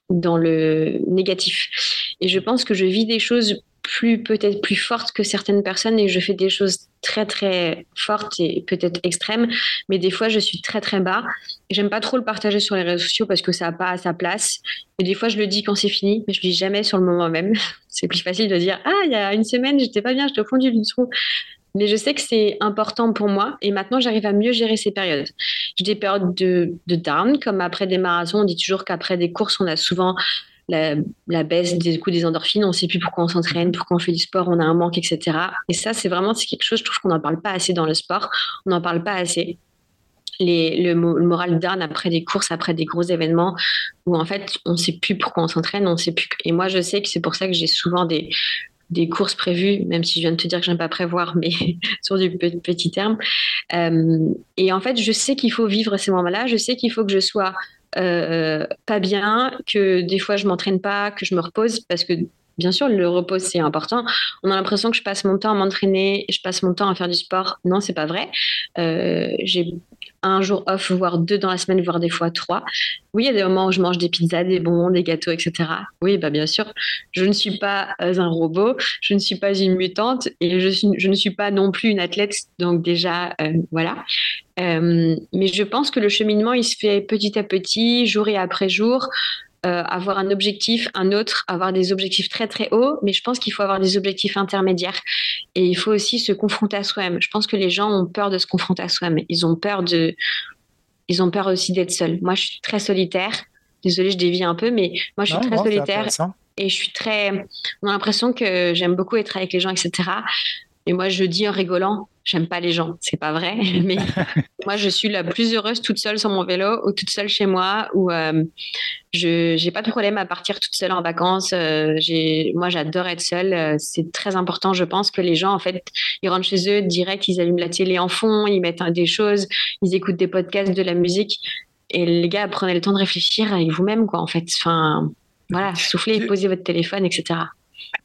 Speaker 1: dans le négatif. Et je pense que je vis des choses plus peut-être plus fortes que certaines personnes et je fais des choses très très fortes et peut-être extrêmes, mais des fois je suis très très bas. J'aime pas trop le partager sur les réseaux sociaux parce que ça n'a pas sa place. Et des fois je le dis quand c'est fini, mais je le dis jamais sur le moment même. *laughs* c'est plus facile de dire ah il y a une semaine j'étais pas bien, j'étais au fond du trou. Mais je sais que c'est important pour moi et maintenant j'arrive à mieux gérer ces périodes. J'ai des périodes de, de down, comme après des marathons, on dit toujours qu'après des courses, on a souvent la, baisse des coups des endorphines, on ne sait plus pourquoi on s'entraîne, pourquoi on fait du sport, on a un manque, etc. Et ça, c'est vraiment quelque chose, je trouve qu'on n'en parle pas assez dans le sport, on n'en parle pas assez. Le, moral down après des courses, après des gros événements, où en fait, on ne sait plus pourquoi on s'entraîne, on sait plus. Et moi, je sais que c'est pour ça que j'ai souvent des, des courses prévues, même si je viens de te dire que j'aime pas prévoir, mais *laughs* sur du petit terme. Euh, et en fait, je sais qu'il faut vivre ces moments-là. Je sais qu'il faut que je sois pas bien, que des fois je m'entraîne pas, que je me repose parce que bien sûr, le repos, c'est important. On a l'impression que je passe mon temps à m'entraîner, je passe mon temps à faire du sport. Non, c'est pas vrai. Euh, j'ai un jour off, voire deux dans la semaine, voire des fois trois. Oui, il y a des moments où je mange des pizzas, des bonbons, des gâteaux, etc. Oui, bah bien sûr, je ne suis pas un robot, je ne suis pas une mutante et je, je ne suis pas non plus une athlète. Donc déjà, euh, voilà. Euh, mais je pense que le cheminement, il se fait petit à petit, jour et après jour. Euh, avoir un objectif, un autre, avoir des objectifs très très hauts, mais je pense qu'il faut avoir des objectifs intermédiaires. Et il faut aussi se confronter à soi-même. Je pense que les gens ont peur de se confronter à soi-même. Ils ont peur de, ils ont peur aussi d'être seuls. Moi, je suis très solitaire. Désolée, je dévie un peu, mais moi, je suis très solitaire et je suis très. On a l'impression que j'aime beaucoup être avec les gens, etc. Et moi, je dis en rigolant, j'aime pas les gens. C'est pas vrai, *laughs* mais *laughs* moi, je suis la plus heureuse toute seule sur mon vélo ou toute seule chez moi où euh, je j'ai pas de problème à partir toute seule en vacances. Euh, j'ai, moi, j'adore être seule. Euh, c'est très important, je pense, que les gens, en fait, ils rentrent chez eux direct, ils allument la télé en fond, ils mettent des choses, ils écoutent des podcasts, de la musique. Et les gars, prenez le temps de réfléchir avec vous-même, quoi, en fait. Enfin, voilà, soufflez, posez votre téléphone, etc.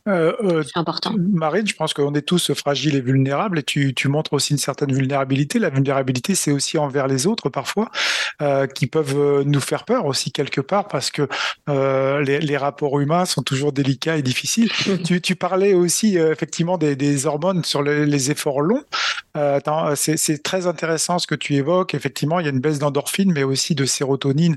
Speaker 2: Euh, euh, c'est important. Marine, je pense qu'on est tous fragiles et vulnérables et tu, tu, montres aussi une certaine vulnérabilité. La vulnérabilité, c'est aussi envers les autres parfois, euh, qui peuvent nous faire peur aussi quelque part parce que les, les, rapports humains sont toujours délicats et difficiles. *laughs* tu, tu, parlais aussi effectivement des, des, hormones sur les, les efforts longs. c'est très intéressant ce que tu évoques. Effectivement, il y a une baisse d'endorphine, mais aussi de sérotonine,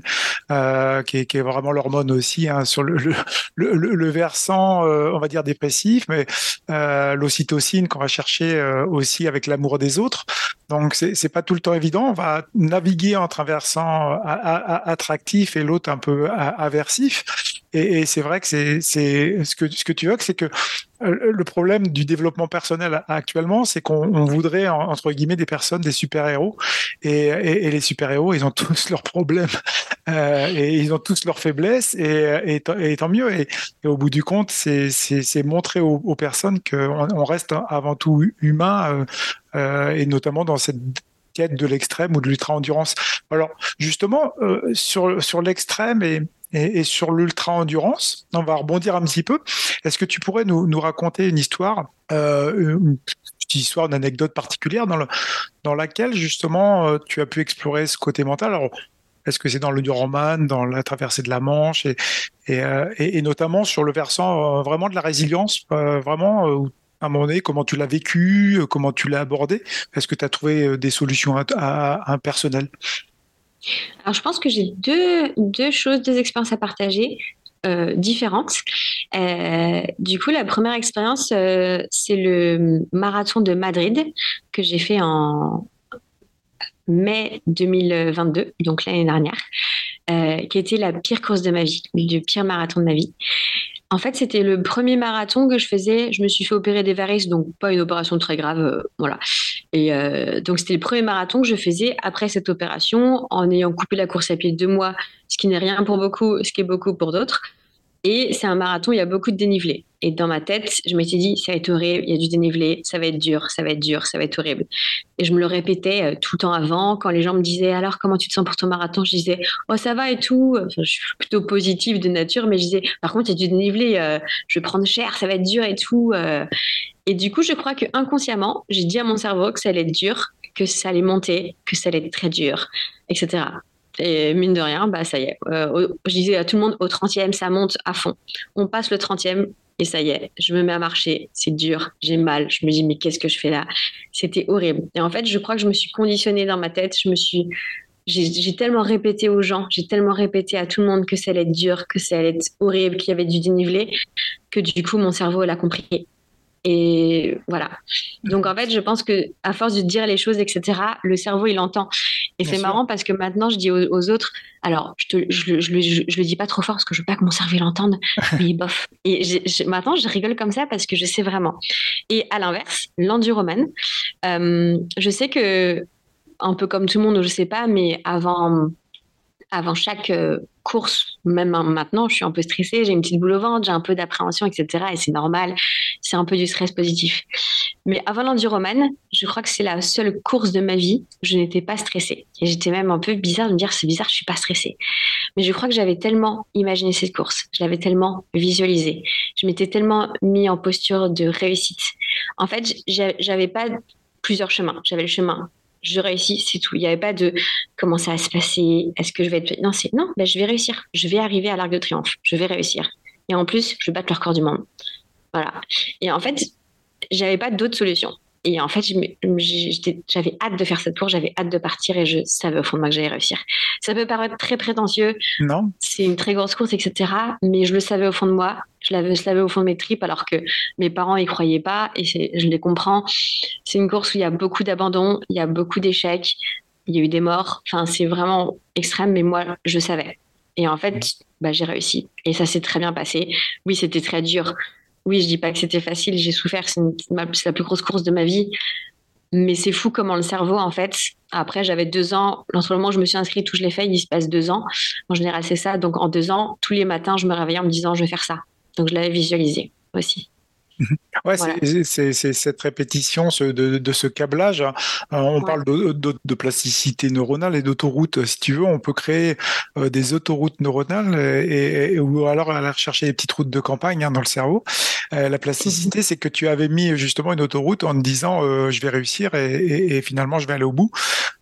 Speaker 2: qui est, qui, est, vraiment l'hormone aussi hein, sur le, le, le, le versant, on va dire dépressif, mais euh, l'ocytocine qu'on va chercher euh, aussi avec l'amour des autres. Donc c'est pas tout le temps évident. On va naviguer entre un versant euh, attractif et l'autre un peu aversif. Et, c'est vrai que c'est ce que ce que tu veux, c'est que euh, le problème du développement personnel actuellement, c'est qu'on voudrait entre guillemets des personnes, des super héros, et, les super héros, ils ont tous leurs problèmes *laughs* euh, et ils ont tous leurs faiblesses, et, et tant mieux. Et, au bout du compte, c'est montrer aux, personnes qu'on on reste avant tout humain, euh, et notamment dans cette quête de l'extrême ou de l'ultra endurance. Alors justement, sur sur l'extrême et et, sur l'ultra-endurance. On va rebondir un petit peu. Est-ce que tu pourrais nous, raconter une histoire, euh, une petite histoire, une anecdote particulière dans, le, dans laquelle justement euh, tu as pu explorer ce côté mental? Alors, est-ce que c'est dans le Duroman, dans la traversée de la Manche, et, euh, notamment sur le versant vraiment de la résilience, vraiment à un moment donné, comment tu l'as vécu, comment tu l'as abordé? Est-ce que tu as trouvé des solutions à, à, à personnel
Speaker 1: alors, je pense que j'ai deux, deux choses, deux expériences à partager. Euh, différentes. Euh, du coup, la première expérience, euh, c'est le marathon de Madrid que j'ai fait en mai 2022, donc l'année dernière, qui était la pire course de ma vie, le pire marathon de ma vie. En fait, c'était le premier marathon que je faisais. Je me suis fait opérer des varices, donc pas une opération très grave, euh, voilà. Et euh, donc c'était le premier marathon que je faisais après cette opération, en ayant coupé la course à pied deux mois, ce qui n'est rien pour beaucoup, ce qui est beaucoup pour d'autres. Et c'est un marathon, il y a beaucoup de dénivelé. Et dans ma tête, je m'étais dit, ça va être horrible, il y a du dénivelé, ça va être dur, ça va être dur, ça va être horrible. Et je me le répétais euh, tout le temps avant. Quand les gens me disaient, alors comment tu te sens pour ton marathon? Je disais, oh ça va et tout. je suis plutôt positive de nature, mais je disais, par contre, il y a du dénivelé, euh, je vais prendre cher, ça va être dur et tout. Euh. Et du coup, je crois que inconsciemment, j'ai dit à mon cerveau que ça allait être dur, que ça allait monter, que ça allait être très dur, etc. Et mine de rien, bah, ça y est. Euh, je disais à tout le monde, au 30e, ça monte à fond. On passe le 30e et ça y est, je me mets à marcher. C'est dur, j'ai mal. Je me dis, mais qu'est-ce que je fais là? C'était horrible. Et en fait, je crois que je me suis conditionnée dans ma tête. Je me suis. J'ai tellement répété aux gens, j'ai tellement répété à tout le monde que ça allait être dur, que ça allait être horrible, qu'il y avait du dénivelé, que du coup, mon cerveau l'a compris. Et voilà. Donc en fait, je pense que à force de dire les choses, etc., le cerveau il entend. Et c'est marrant parce que maintenant je dis aux, autres, alors je, te, je, je, le dis pas trop fort parce que je veux pas que mon cerveau l'entende, *laughs* mais bof. Et maintenant je rigole comme ça parce que je sais vraiment. Et à l'inverse, l'enduroman, euh, je sais que un peu comme tout le monde, je sais pas, mais avant avant chaque euh, course, même maintenant, je suis un peu stressée, j'ai une petite boule au ventre, j'ai un peu d'appréhension, etc. Et c'est normal, c'est un peu du stress positif. Mais avant l'enduroman, je crois que c'est la seule course de ma vie, je n'étais pas stressée. Et j'étais même un peu bizarre de me dire, c'est bizarre, je suis pas stressée. Mais je crois que j'avais tellement imaginé cette course, je l'avais tellement visualisée, je m'étais tellement mis en posture de réussite. En fait, j'avais pas plusieurs chemins. J'avais le chemin je réussis, c'est tout. Il n'y avait pas de comment ça va se passer, est-ce que je vais être. Non, non, ben, je vais réussir. Je vais arriver à l'Arc de Triomphe. Je vais réussir. Et en plus, je vais battre le record du monde. Voilà. Et en fait, j'avais pas d'autre solution. Et en fait, j'avais hâte de faire cette course, j'avais hâte de partir et je savais au fond de moi que j'allais réussir. Ça peut paraître très prétentieux.
Speaker 2: Non.
Speaker 1: C'est une très grosse course, etc. Mais je le savais au fond de moi. Je l'avais, je au fond de mes tripes alors que mes parents y croyaient pas et je les comprends. C'est une course où il y a beaucoup d'abandon, il y a beaucoup d'échecs, il y a eu des morts. Enfin, c'est vraiment extrême, mais moi, je savais. Et en fait, bah, j'ai réussi. Et ça s'est très bien passé. Oui, c'était très dur. Oui, je dis pas que c'était facile, j'ai souffert, c'est la plus grosse course de ma vie. Mais c'est fou comment le cerveau, en fait, après, j'avais deux ans, entre le moment où je me suis inscrite, où je l'ai fait, il se passe deux ans. En général, c'est ça. Donc, en deux ans, tous les matins, je me réveillais en me disant, je vais faire ça. Donc, je l'avais visualisé aussi.
Speaker 2: Ouais, c'est cette répétition ce, de, de, ce câblage. Euh, on parle de, de, plasticité neuronale et d'autoroute. Si tu veux, on peut créer euh, des autoroutes neuronales et, ou alors aller chercher des petites routes de campagne hein, dans le cerveau. Euh, la plasticité, c'est que tu avais mis justement une autoroute en te disant je vais réussir et, et, finalement je vais aller au bout.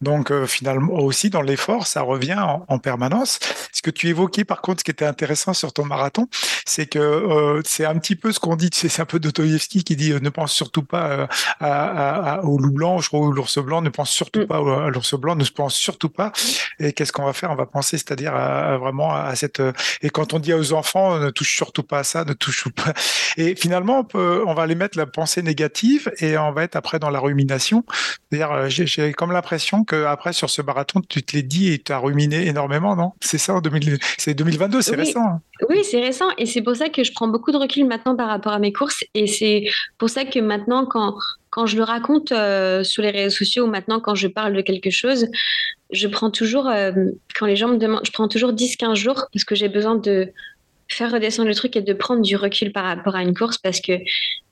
Speaker 2: Donc finalement aussi dans l'effort, ça revient en, en, permanence. Ce que tu évoquais par contre, ce qui était intéressant sur ton marathon, c'est que c'est un petit peu ce qu'on dit, c'est un peu Dostoïevski qui dit euh, ne pense surtout pas euh, au loup blanc, je crois, ou l'ours blanc, ne pense surtout mm. pas à l'ours blanc, ne se pense surtout pas. Et qu'est-ce qu'on va faire? On va penser, c'est-à-dire vraiment à cette. Euh, et quand on dit aux enfants, ne touche surtout pas à ça, ne touche *laughs* pas. Et finalement, on, peut, on va aller mettre la pensée négative et on va être après dans la rumination. C'est-à-dire, j'ai comme l'impression que après sur ce marathon, tu te l'es dit et tu as ruminé énormément, non? C'est ça en 2000... c'est 2022, c'est récent. Hein.
Speaker 1: Oui, c'est récent et c'est pour ça que je prends beaucoup de recul maintenant par rapport à mes courses et c'est pour ça que maintenant, quand, quand je le raconte euh, sur les réseaux sociaux ou maintenant quand je parle de quelque chose, je prends toujours, euh, quand les gens me demandent, je prends toujours 10-15 jours parce que j'ai besoin de faire redescendre le truc et de prendre du recul par rapport à une course parce que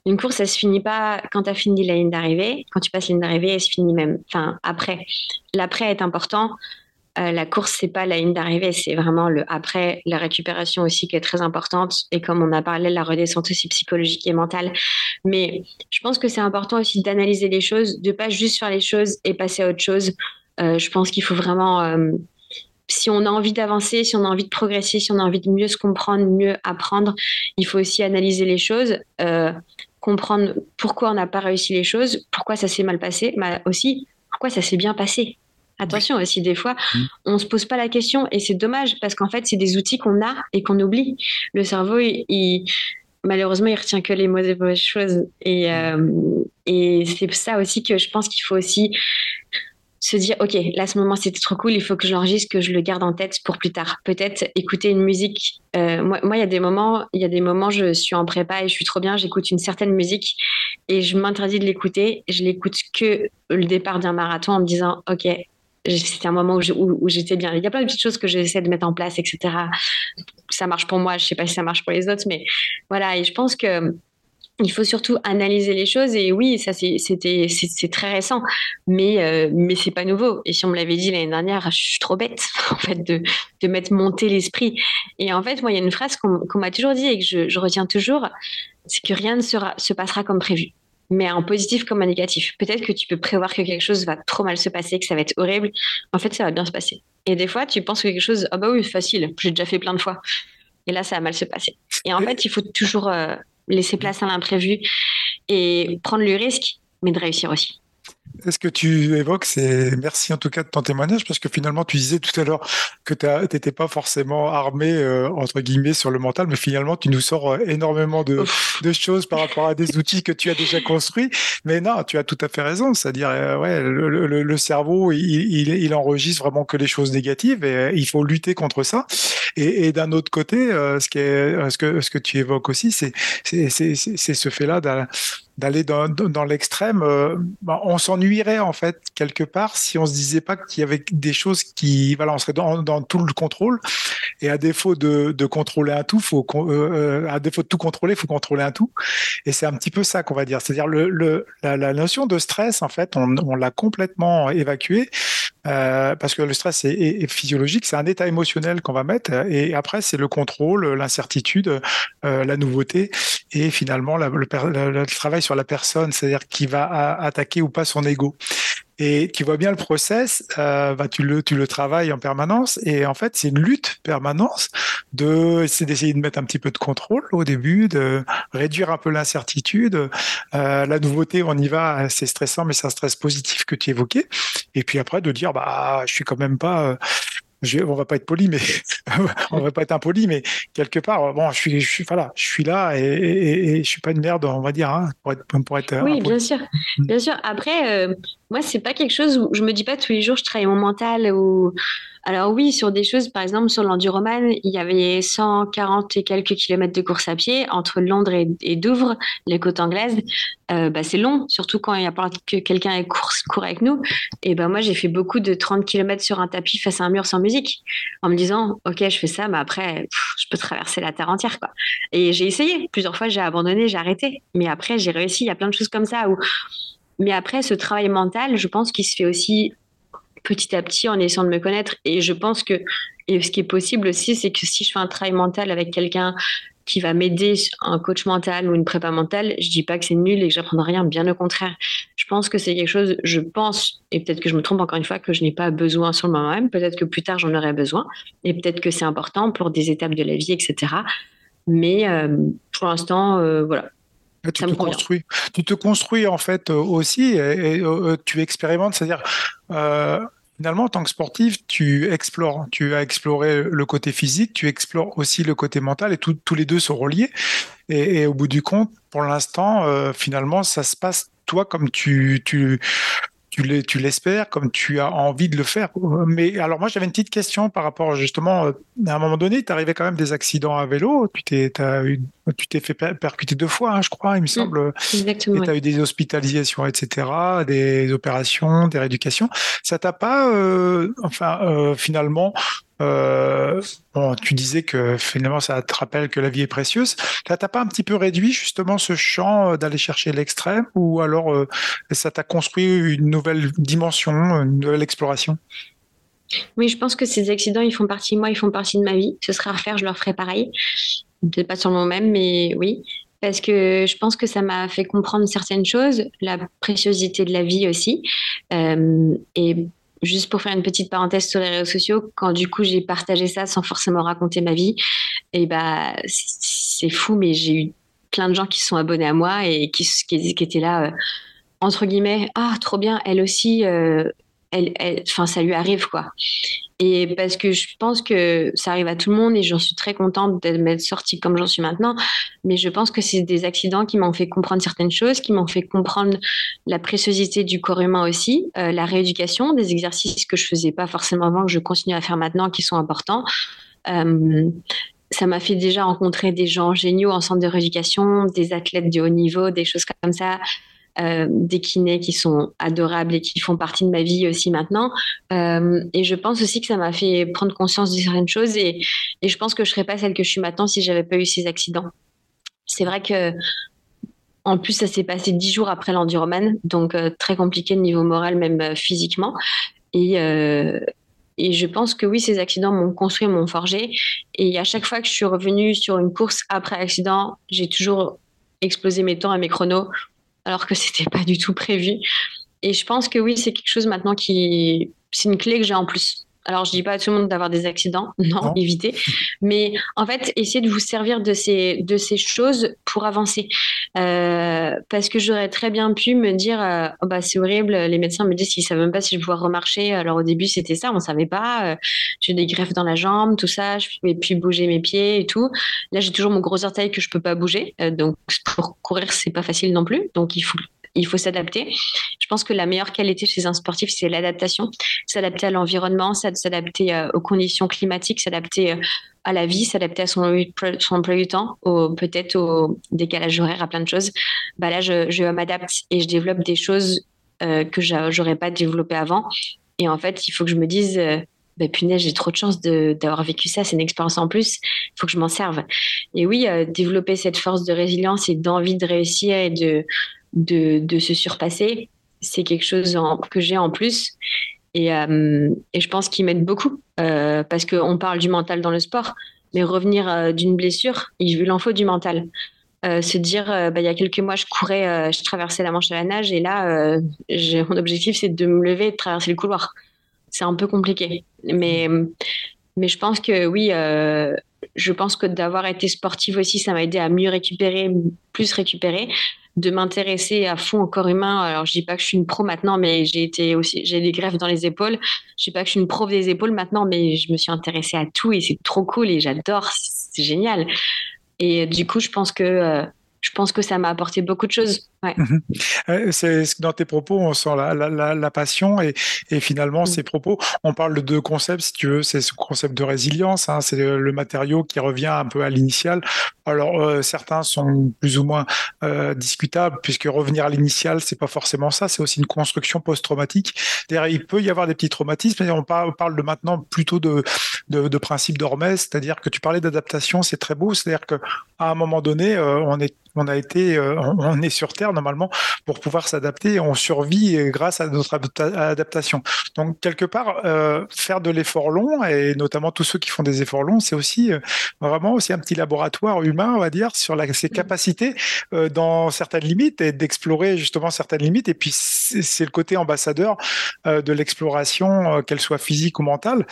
Speaker 1: une course, ça se finit pas quand tu as fini la ligne d'arrivée. Quand tu passes la ligne d'arrivée, elle se finit même, enfin, après. L'après est important. Euh, la course, c'est pas la ligne d'arrivée, c'est vraiment le après, la récupération aussi qui est très importante. Et comme on a parlé, la redescente aussi psychologique et mentale. Mais je pense que c'est important aussi d'analyser les choses, de pas juste faire les choses et passer à autre chose. Euh, je pense qu'il faut vraiment, euh, si on a envie d'avancer, si on a envie de progresser, si on a envie de mieux se comprendre, mieux apprendre, il faut aussi analyser les choses, comprendre pourquoi on n'a pas réussi les choses, pourquoi ça s'est mal passé, mais aussi pourquoi ça s'est bien passé. Attention aussi, des fois, mm. on se pose pas la question et c'est dommage parce qu'en fait, c'est des outils qu'on a et qu'on oublie. Le cerveau, il, malheureusement, il retient que les mauvaises choses. Et, euh, et c'est ça aussi que je pense qu'il faut aussi se dire, OK, là, ce moment, c'était trop cool, il faut que je l'enregistre, que je le garde en tête pour plus tard. Peut-être écouter une musique. Euh, moi, il y a des moments, il y a des moments, je suis en prépa et je suis trop bien, j'écoute une certaine musique et je m'interdis de l'écouter. Je l'écoute que le départ d'un marathon en me disant, OK, c'était un moment où, j'étais bien. Il y a plein de petites choses que j'essaie de mettre en place, etc. Ça marche pour moi, je sais pas si ça marche pour les autres, mais voilà. Et je pense que il faut surtout analyser les choses. Et oui, ça c'était c'est très récent, mais euh, mais c'est pas nouveau. Et si on me l'avait dit l'année dernière, je suis trop bête *laughs* en fait de de mettre monter l'esprit. Et en fait, moi, il y a une phrase qu'on m'a toujours dit et que je, je retiens toujours, c'est que rien ne sera, se passera comme prévu mais en positif comme en négatif. Peut-être que tu peux prévoir que quelque chose va trop mal se passer, que ça va être horrible. En fait, ça va bien se passer. Et des fois, tu penses que quelque chose, ah bah oui, facile, j'ai déjà fait plein de fois. Et là, ça va mal se passer. Et en fait, il faut toujours euh, laisser place à l'imprévu et prendre le risque, mais de réussir aussi
Speaker 2: ce que tu évoques, c'est merci en tout cas de ton témoignage, parce que finalement, tu disais tout à l'heure que tu n'étais pas forcément armé, euh, entre guillemets, sur le mental, mais finalement, tu nous sors euh, énormément de, de, choses par rapport à des *laughs* outils que tu as déjà construits. Mais non, tu as tout à fait raison, c'est-à-dire, euh, ouais, le, le, le, cerveau, il, il, il, enregistre vraiment que les choses négatives et il faut lutter contre ça. Et, et d'un autre côté, ce, qui est, ce, que, ce que tu évoques aussi, c'est ce fait-là d'aller dans, dans l'extrême, euh, bah, on s'ennuierait en fait quelque part si on se disait pas qu'il y avait des choses qui, voilà, on serait dans, dans tout le contrôle. Et à défaut de, de contrôler un tout, faut euh, à défaut de tout contrôler, faut contrôler un tout. Et c'est un petit peu ça qu'on va dire. C'est-à-dire le, le la, notion de stress, en fait, on, l'a complètement évacué euh, parce que le stress est, physiologique, c'est un état émotionnel qu'on va mettre, et après c'est le contrôle, l'incertitude, euh, la nouveauté, et finalement le, le, travail sur la personne, c'est-à-dire qui va attaquer ou pas son ego. Et tu vois bien le process, euh, bah, tu, le, tu le travailles en permanence. Et en fait, c'est une lutte permanente de, c'est d'essayer de mettre un petit peu de contrôle au début, de réduire un peu l'incertitude. Euh, la nouveauté, on y va, c'est stressant, mais c'est un stress positif que tu évoquais. Et puis après, de dire, bah, je suis quand même pas, je, on va pas être poli, mais *laughs* on va pas être impoli, mais quelque part, bon, je suis, je suis, voilà, je suis là et, et, et je suis pas une merde, on va dire, hein, pour être, pour être.
Speaker 1: Oui, bien sûr, bien sûr. Après, euh, moi, c'est pas quelque chose où je me dis pas tous les jours, je travaille mon mental ou. Alors oui, sur des choses, par exemple sur l'enduroman, il y avait 140 et quelques kilomètres de course à pied entre Londres et, Douvres, les côtes anglaises. Euh, bah, c'est long, surtout quand il y a pas que quelqu'un court, court avec nous. Et ben moi, j'ai fait beaucoup de 30 kilomètres sur un tapis face à un mur sans musique, en me disant, ok, je fais ça, mais après, je peux traverser la terre entière, quoi. Et j'ai essayé plusieurs fois, j'ai abandonné, j'ai arrêté. Mais après, j'ai réussi. Il y a plein de choses comme ça où mais après, ce travail mental, je pense qu'il se fait aussi petit à petit en essayant de me connaître. Et je pense que et ce qui est possible aussi, c'est que si je fais un travail mental avec quelqu'un qui va m'aider, un coach mental ou une prépa mentale, je dis pas que c'est nul et que j'apprends rien, bien au contraire. Je pense que c'est quelque chose, je pense, et peut-être que je me trompe encore une fois, que je n'ai pas besoin sur le moment même, peut-être que plus tard j'en aurai besoin, et peut-être que c'est important pour des étapes de la vie, etc. Mais euh, pour l'instant, euh, voilà,
Speaker 2: tu te construis. Tu te construis en fait euh, aussi et, euh, tu expérimentes, c'est-à-dire euh, finalement en tant que sportif, tu explores. Tu as exploré le côté physique, tu explores aussi le côté mental et tous les deux sont reliés. Et, au bout du compte, pour l'instant, finalement, ça se passe toi comme tu, tu tu l'espères, comme tu as envie de le faire. Mais alors moi j'avais une petite question par rapport justement, à un moment donné, tu arrivais quand même des accidents à vélo, tu t'es tu t'es fait percuter deux fois, hein, je crois, il me semble.
Speaker 1: Exactement.
Speaker 2: Et tu as eu des hospitalisations, etc., des opérations, des rééducations. Ça t'a pas, euh, enfin, euh, finalement, euh, bon, tu disais que finalement ça te rappelle que la vie est précieuse. Ça t'a pas un petit peu réduit justement ce champ euh, d'aller chercher l'extrême ou alors euh, ça t'a construit une nouvelle dimension, une nouvelle exploration?
Speaker 1: Oui, je pense que ces accidents, ils font partie de moi, ils font partie de ma vie. Ce sera à refaire, je leur ferai pareil. Peut-être pas sur le même, mais oui. Parce que je pense que ça m'a fait comprendre certaines choses, la préciosité de la vie aussi. Et juste pour faire une petite parenthèse sur les réseaux sociaux, quand du coup j'ai partagé ça sans forcément raconter ma vie, et bah c'est fou, mais j'ai eu plein de gens qui sont abonnés à moi et qui, qui, étaient là, euh, entre guillemets, ah trop bien, elle aussi, euh, elle, ça lui arrive quoi. Et parce que je pense que ça arrive à tout le monde et j'en suis très contente d'être sortie comme j'en suis maintenant. Mais je pense que c'est des accidents qui m'ont fait comprendre certaines choses, qui m'ont fait comprendre la préciosité du corps humain aussi, euh, la rééducation, des exercices que je faisais pas forcément avant, que je continue à faire maintenant, qui sont importants. Euh, ça m'a fait déjà rencontrer des gens géniaux en centre de rééducation, des athlètes de haut niveau, des choses comme ça, euh, des kinés qui sont adorables et qui font partie de ma vie aussi maintenant. Euh, et je pense aussi que ça m'a fait prendre conscience de certaines choses et, je pense que je serais pas celle que je suis maintenant si j'avais pas eu ces accidents. C'est vrai que en plus, ça s'est passé dix jours après l'enduroman, donc euh, très compliqué de niveau moral, même physiquement. Et, et je pense que oui, ces accidents m'ont construit, m'ont forgé. Et à chaque fois que je suis revenue sur une course après accident, j'ai toujours explosé mes temps et mes chronos alors que c'était pas du tout prévu. Et je pense que oui, c'est quelque chose maintenant qui, c'est une clé que j'ai en plus. Alors, je dis pas à tout le monde d'avoir des accidents, *laughs* non, évitez. Mais en fait, essayez de vous servir de ces, de ces choses pour avancer. Euh, parce que j'aurais très bien pu me dire, euh, oh bah, c'est horrible, les médecins me disent qu'ils savent même pas si je vais pouvoir remarcher. Alors, au début, c'était ça, on savait pas. Euh, j'ai des greffes dans la jambe, tout ça, je pouvais plus bouger mes pieds et tout. Là, j'ai toujours mon gros orteil que je peux pas bouger. donc, pour courir, c'est pas facile non plus. Donc, il faut il faut s'adapter. Je pense que la meilleure qualité chez un sportif, c'est l'adaptation. S'adapter à l'environnement, s'adapter euh, aux conditions climatiques, s'adapter euh, à la vie, s'adapter à son, son emploi du temps, peut-être au décalage horaire, à plein de choses. Bah là, je, m'adapte et je développe des choses euh, que j'aurais pas développées avant. Et en fait, il faut que je me dise, bah, punaise, j'ai trop de chance d'avoir vécu ça, c'est une expérience en plus, il faut que je m'en serve. Et oui, euh, développer cette force de résilience et d'envie de réussir et de, de, se surpasser, c'est quelque chose que j'ai en plus. Et, euh, et je pense qu'il m'aide beaucoup euh, parce qu'on parle du mental dans le sport, mais revenir d'une blessure, il en faut du mental. se dire, bah, il y a quelques mois, je courais, je traversais la Manche à la nage, et là, mon objectif, c'est de me lever et de traverser le couloir c'est un peu compliqué. Mais, mais je pense que oui, euh, je pense que d'avoir été sportive aussi, ça m'a aidé à mieux récupérer, plus récupérer, de m'intéresser à fond au corps humain. Alors, je dis pas que je suis une pro maintenant, mais j'ai été aussi, j'ai des greffes dans les épaules. Je dis pas que je suis une prof des épaules maintenant, mais je me suis intéressée à tout et c'est trop cool et j'adore, c'est génial. Et du coup, je pense que euh, je pense que ça m'a apporté beaucoup de choses. Mhm.
Speaker 2: Euh, c'est dans tes propos, on sent la, passion et, finalement mm. ces propos. On parle de deux concepts, si tu veux, c'est ce concept de résilience, hein, c'est le, matériau qui revient un peu à l'initial. Alors euh, certains sont plus ou moins euh, discutables puisque revenir à l'initial, c'est pas forcément ça, c'est aussi une construction post-traumatique. il peut y avoir des petits traumatismes, mais on parle, de maintenant plutôt de, de, de principe d'Hormèse, c'est-à-dire que tu parlais d'adaptation, c'est très beau, c'est-à-dire qu'à un moment donné, on est on a été, on est sur Terre normalement pour pouvoir s'adapter. On survit grâce à notre adaptation. Donc quelque part, euh, faire de l'effort long et notamment tous ceux qui font des efforts longs, c'est aussi euh, vraiment aussi un petit laboratoire humain, on va dire, sur la, ses capacités euh, dans certaines limites et d'explorer justement certaines limites. Et puis c'est le côté ambassadeur de l'exploration, qu'elle soit physique ou mentale.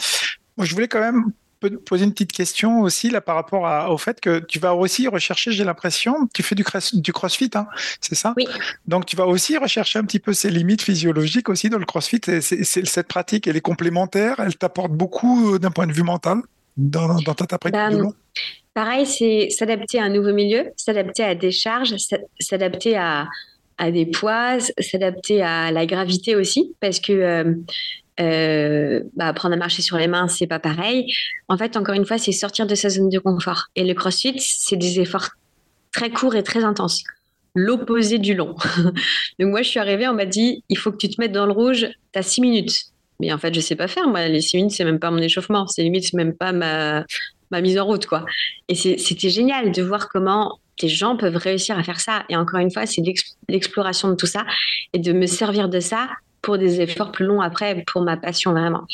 Speaker 2: Moi, je voulais quand même peux te poser une petite question aussi là par rapport à, au fait que tu vas aussi rechercher, j'ai l'impression, tu fais du, du crossfit, hein, c'est ça?
Speaker 1: Oui.
Speaker 2: Donc tu vas aussi rechercher un petit peu ces limites physiologiques aussi dans le crossfit. Cette pratique, elle est complémentaire, elle t'apporte beaucoup euh, d'un point de vue mental dans, dans ta pratique de
Speaker 1: Pareil, c'est s'adapter à un nouveau milieu, s'adapter à des charges, s'adapter à, à des poids, s'adapter à la gravité aussi, parce que euh, euh, bah, apprendre à marcher sur les mains, c'est pas pareil. En fait, encore une fois, c'est sortir de sa zone de confort. Et le crossfit, c'est des efforts très courts et très intenses. L'opposé du long. *laughs* Donc, moi, je suis arrivée, on m'a dit il faut que tu te mettes dans le rouge, tu as six minutes. Mais en fait, je sais pas faire. Moi, les six minutes, c'est même pas mon échauffement. C'est limite, même pas ma, ma mise en route, quoi. Et c'était génial de voir comment des gens peuvent réussir à faire ça. Et encore une fois, c'est l'exploration de tout ça et de me servir de ça pour des efforts plus longs après, pour ma passion vraiment.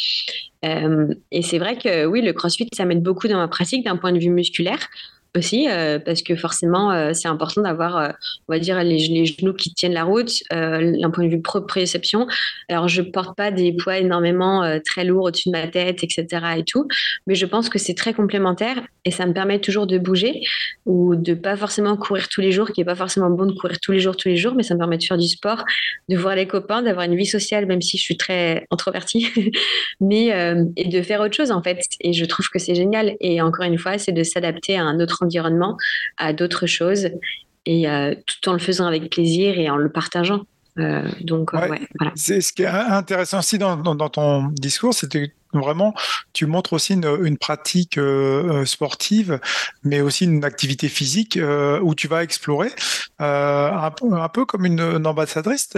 Speaker 1: Euh, et c'est vrai que oui, le crossfit, ça m'aide beaucoup dans ma pratique d'un point de vue musculaire aussi, euh, parce que forcément, euh, c'est important d'avoir, euh, on va dire, les, genoux qui tiennent la route, d'un point de vue proprioception. Alors, je porte pas des poids énormément très lourds au-dessus de ma tête, etc. et tout, mais je pense que c'est très complémentaire et ça me permet toujours de bouger ou de pas forcément courir tous les jours, qui est pas forcément bon de courir tous les jours, tous les jours, mais ça me permet de faire du sport, de voir les copains, d'avoir une vie sociale, même si je suis très introvertie, *laughs* mais et de faire autre chose en fait. Et je trouve que c'est génial. Et encore une fois, c'est de s'adapter à un autre environnement, à d'autres choses, et euh, tout en le faisant avec plaisir et en le partageant. Euh, donc, euh, voilà.
Speaker 2: C'est ce qui est intéressant aussi dans, dans, ton discours, c'était vraiment, tu montres aussi une, pratique sportive, mais aussi une activité physique où tu vas explorer, un, peu, un, peu, comme une, ambassadrice.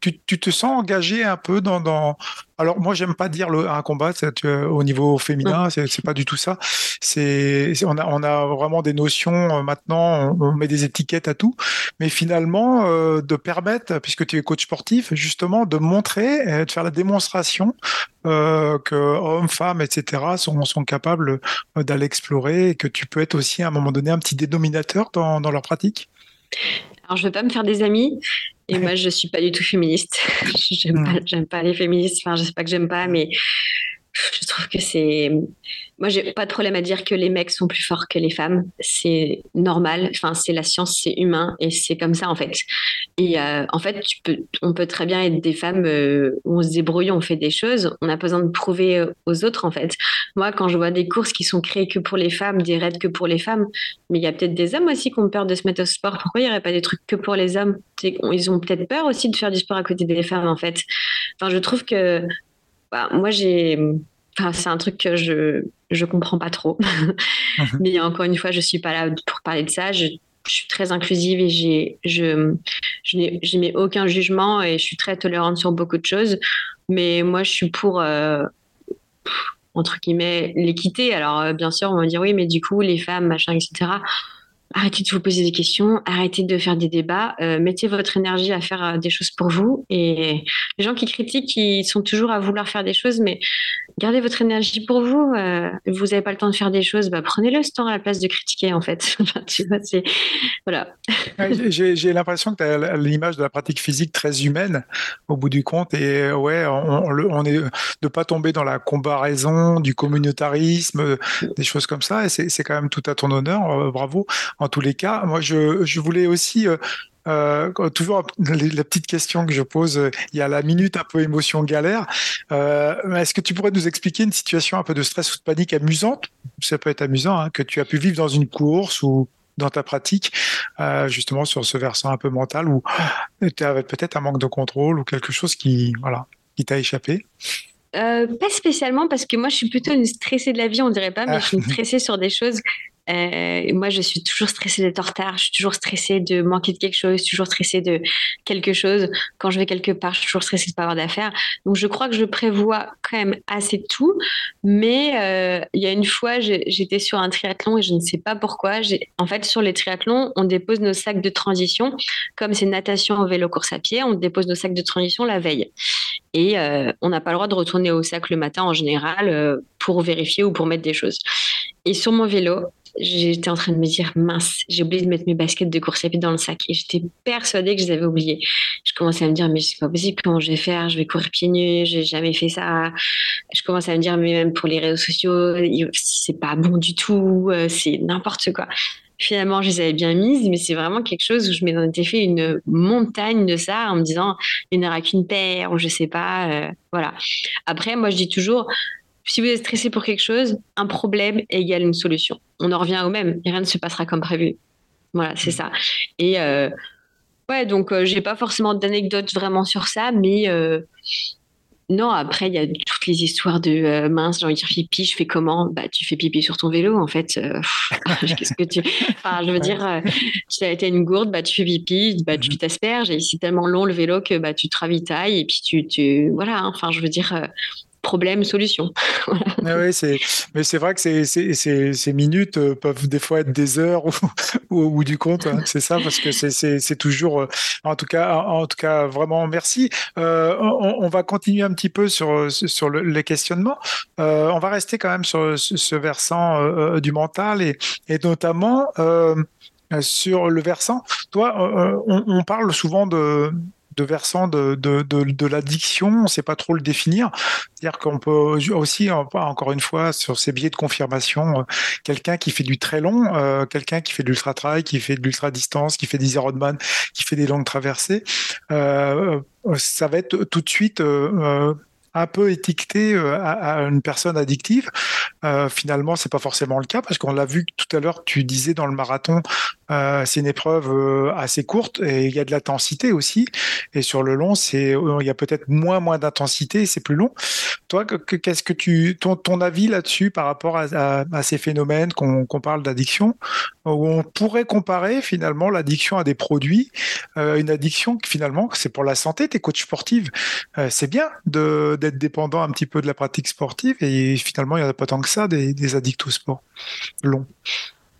Speaker 2: Tu, tu, te sens engagé un peu dans, dans, alors moi j'aime pas dire le, un combat au niveau féminin, c'est pas du tout ça. C'est on a on a vraiment des notions euh, maintenant, on, met des étiquettes à tout, mais finalement euh, de permettre, puisque tu es coach sportif, justement de montrer, de faire la démonstration euh, que hommes, femmes, etc. sont sont capables euh, d'aller explorer et que tu peux être aussi à un moment donné un petit dénominateur dans dans leur pratique.
Speaker 1: Alors, je veux pas me faire des amis. Et moi, je suis pas du tout féministe. *laughs* j'aime pas, pas les féministes. Enfin, je sais pas que j'aime pas, mais je trouve que c'est. Moi, j'ai pas de problème à dire que les mecs sont plus forts que les femmes. C'est normal. Enfin, c'est la science, c'est humain et c'est comme ça en fait. Et euh, en fait, on peut très bien être des femmes euh, où on se débrouille, on fait des choses. On a besoin de prouver euh, aux autres en fait. Moi, quand je vois des courses qui sont créées que pour les femmes, des raids que pour les femmes, mais il y a peut-être des hommes aussi qui ont peur de se mettre au sport. Pourquoi il n'y aurait pas des trucs que pour les hommes? Ils ont peut-être peur aussi de faire du sport à côté des femmes en fait. Enfin, je trouve que bah, moi, j'ai. Enfin, c'est un truc que je je comprends pas trop. *laughs* Mhm. Mais encore une fois, je suis pas là pour parler de ça. Je, suis très inclusive et j'ai je je n'ai aucun jugement et je suis très tolérante sur beaucoup de choses. Mais moi, je suis pour. Euh, entre guillemets l'équité. Alors bien sûr, on va dire oui, mais du coup les femmes, machin, etc arrêtez de vous poser des questions, arrêtez de faire des débats, euh, mettez votre énergie à faire euh, des choses pour vous. Et les gens qui critiquent, ils sont toujours à vouloir faire des choses, mais gardez votre énergie pour vous. Euh, vous n'avez pas le temps de faire des choses, bah, prenez-le ce temps à la place de critiquer, en fait. *laughs* voilà.
Speaker 2: J'ai l'impression que tu as l'image de la pratique physique très humaine au bout du compte. Et ouais, on, on est de pas tomber dans la comparaison, du communautarisme, des choses comme ça. Et c'est quand même tout à ton honneur. bravo en tous les cas. Moi, je, voulais aussi euh, euh, toujours la petite question que je pose, euh, il y a la minute un peu émotion galère. Est-ce que tu pourrais nous expliquer une situation un peu de stress ou de panique amusante? Ça peut être amusant, hein, que tu as pu vivre dans une course ou dans ta pratique, justement sur ce versant un peu mental où tu avais peut-être un manque de contrôle ou quelque chose qui, voilà, qui t'a échappé?
Speaker 1: pas spécialement parce que moi je suis plutôt une stressée de la vie, on dirait pas, mais je suis *laughs* stressée sur des choses euh, moi, je suis toujours stressée d'être en retard, je suis toujours stressée de manquer de quelque chose, toujours stressée de quelque chose. Quand je vais quelque part, je suis toujours stressée de pas avoir d'affaires. Donc, je crois que je prévois quand même assez tout. Mais euh, il y a une fois, j'étais sur un triathlon et je ne sais pas pourquoi. En fait, sur les triathlons, on dépose nos sacs de transition. Comme c'est natation, vélo, course à pied, on dépose nos sacs de transition la veille. Et euh, on n'a pas le droit de retourner au sac le matin en général pour vérifier ou pour mettre des choses. Et sur mon vélo, j'étais en train de me dire mince, j'ai oublié de mettre mes baskets de course à pied dans le sac et j'étais persuadée que je les avais oubliées. Je commençais à me dire mais c'est pas possible, comment je vais faire? Je vais courir pieds nus, j'ai jamais fait ça. Je commençais à me dire mais même pour les réseaux sociaux, c'est pas bon du tout, euh, c'est n'importe quoi. Finalement, je les avais bien mises, mais c'est vraiment quelque chose où je m'étais fait une montagne de ça en me disant il n'y aura qu'une paire ou je sais pas. Euh, voilà. Après, moi je dis toujours si vous êtes stressé pour quelque chose, un problème égale une solution. On en revient au même, rien ne se passera comme prévu. Voilà, c'est ça. Et euh, ouais, donc euh, j'ai pas forcément d'anecdotes vraiment sur ça, mais euh, non, après, il y a toutes les histoires de mince, j'ai envie de faire pipi, je fais comment? Bah, tu fais pipi sur ton vélo, en fait. *laughs* *laughs* Qu'est-ce que tu. Enfin, je veux dire, tu as été une gourde, bah, tu fais pipi, bah, tu mm-hmm. t'asperges, et c'est tellement long le vélo que bah, tu te ravitailles, et puis tu. tu... Voilà, hein. enfin, je veux dire, problème, solution. *laughs*
Speaker 2: Ah oui, mais c'est vrai que ces, minutes euh, peuvent des fois être des heures ou, *laughs* du compte. Hein. C'est ça, parce que c'est, toujours, euh, en tout cas, en tout cas, vraiment merci. Euh, on, va continuer un petit peu sur, sur les questionnements. on va rester quand même sur ce versant du mental et, notamment sur le versant. Toi, on parle souvent de, de versant de, de, de, l'addiction, on ne sait pas trop le définir. C'est-à-dire qu'on peut aussi, encore une fois, sur ces biais de confirmation, euh, quelqu'un qui fait du très long, euh, quelqu'un qui fait de l'ultra-trail, qui fait de l'ultra-distance, qui fait des Ironman, qui fait des longues traversées, euh, ça va être tout de suite un peu étiqueté euh, à, une personne addictive. Euh, finalement, c'est pas forcément le cas parce qu'on l'a vu tout à l'heure. Tu disais dans le marathon, euh, c'est une épreuve euh, assez courte et il y a de l'intensité aussi. Et sur le long, c'est il y a peut-être moins moins d'intensité, c'est plus long. Toi, qu'est-ce que tu ton, ton avis là-dessus par rapport à, ces phénomènes qu'on parle d'addiction, où on pourrait comparer finalement l'addiction à des produits, une addiction qui finalement c'est pour la santé. T'es coach sportive, c'est bien de d'être dépendant un petit peu de la pratique sportive et finalement il n'y en a pas tant que ça des, addicts au sport long.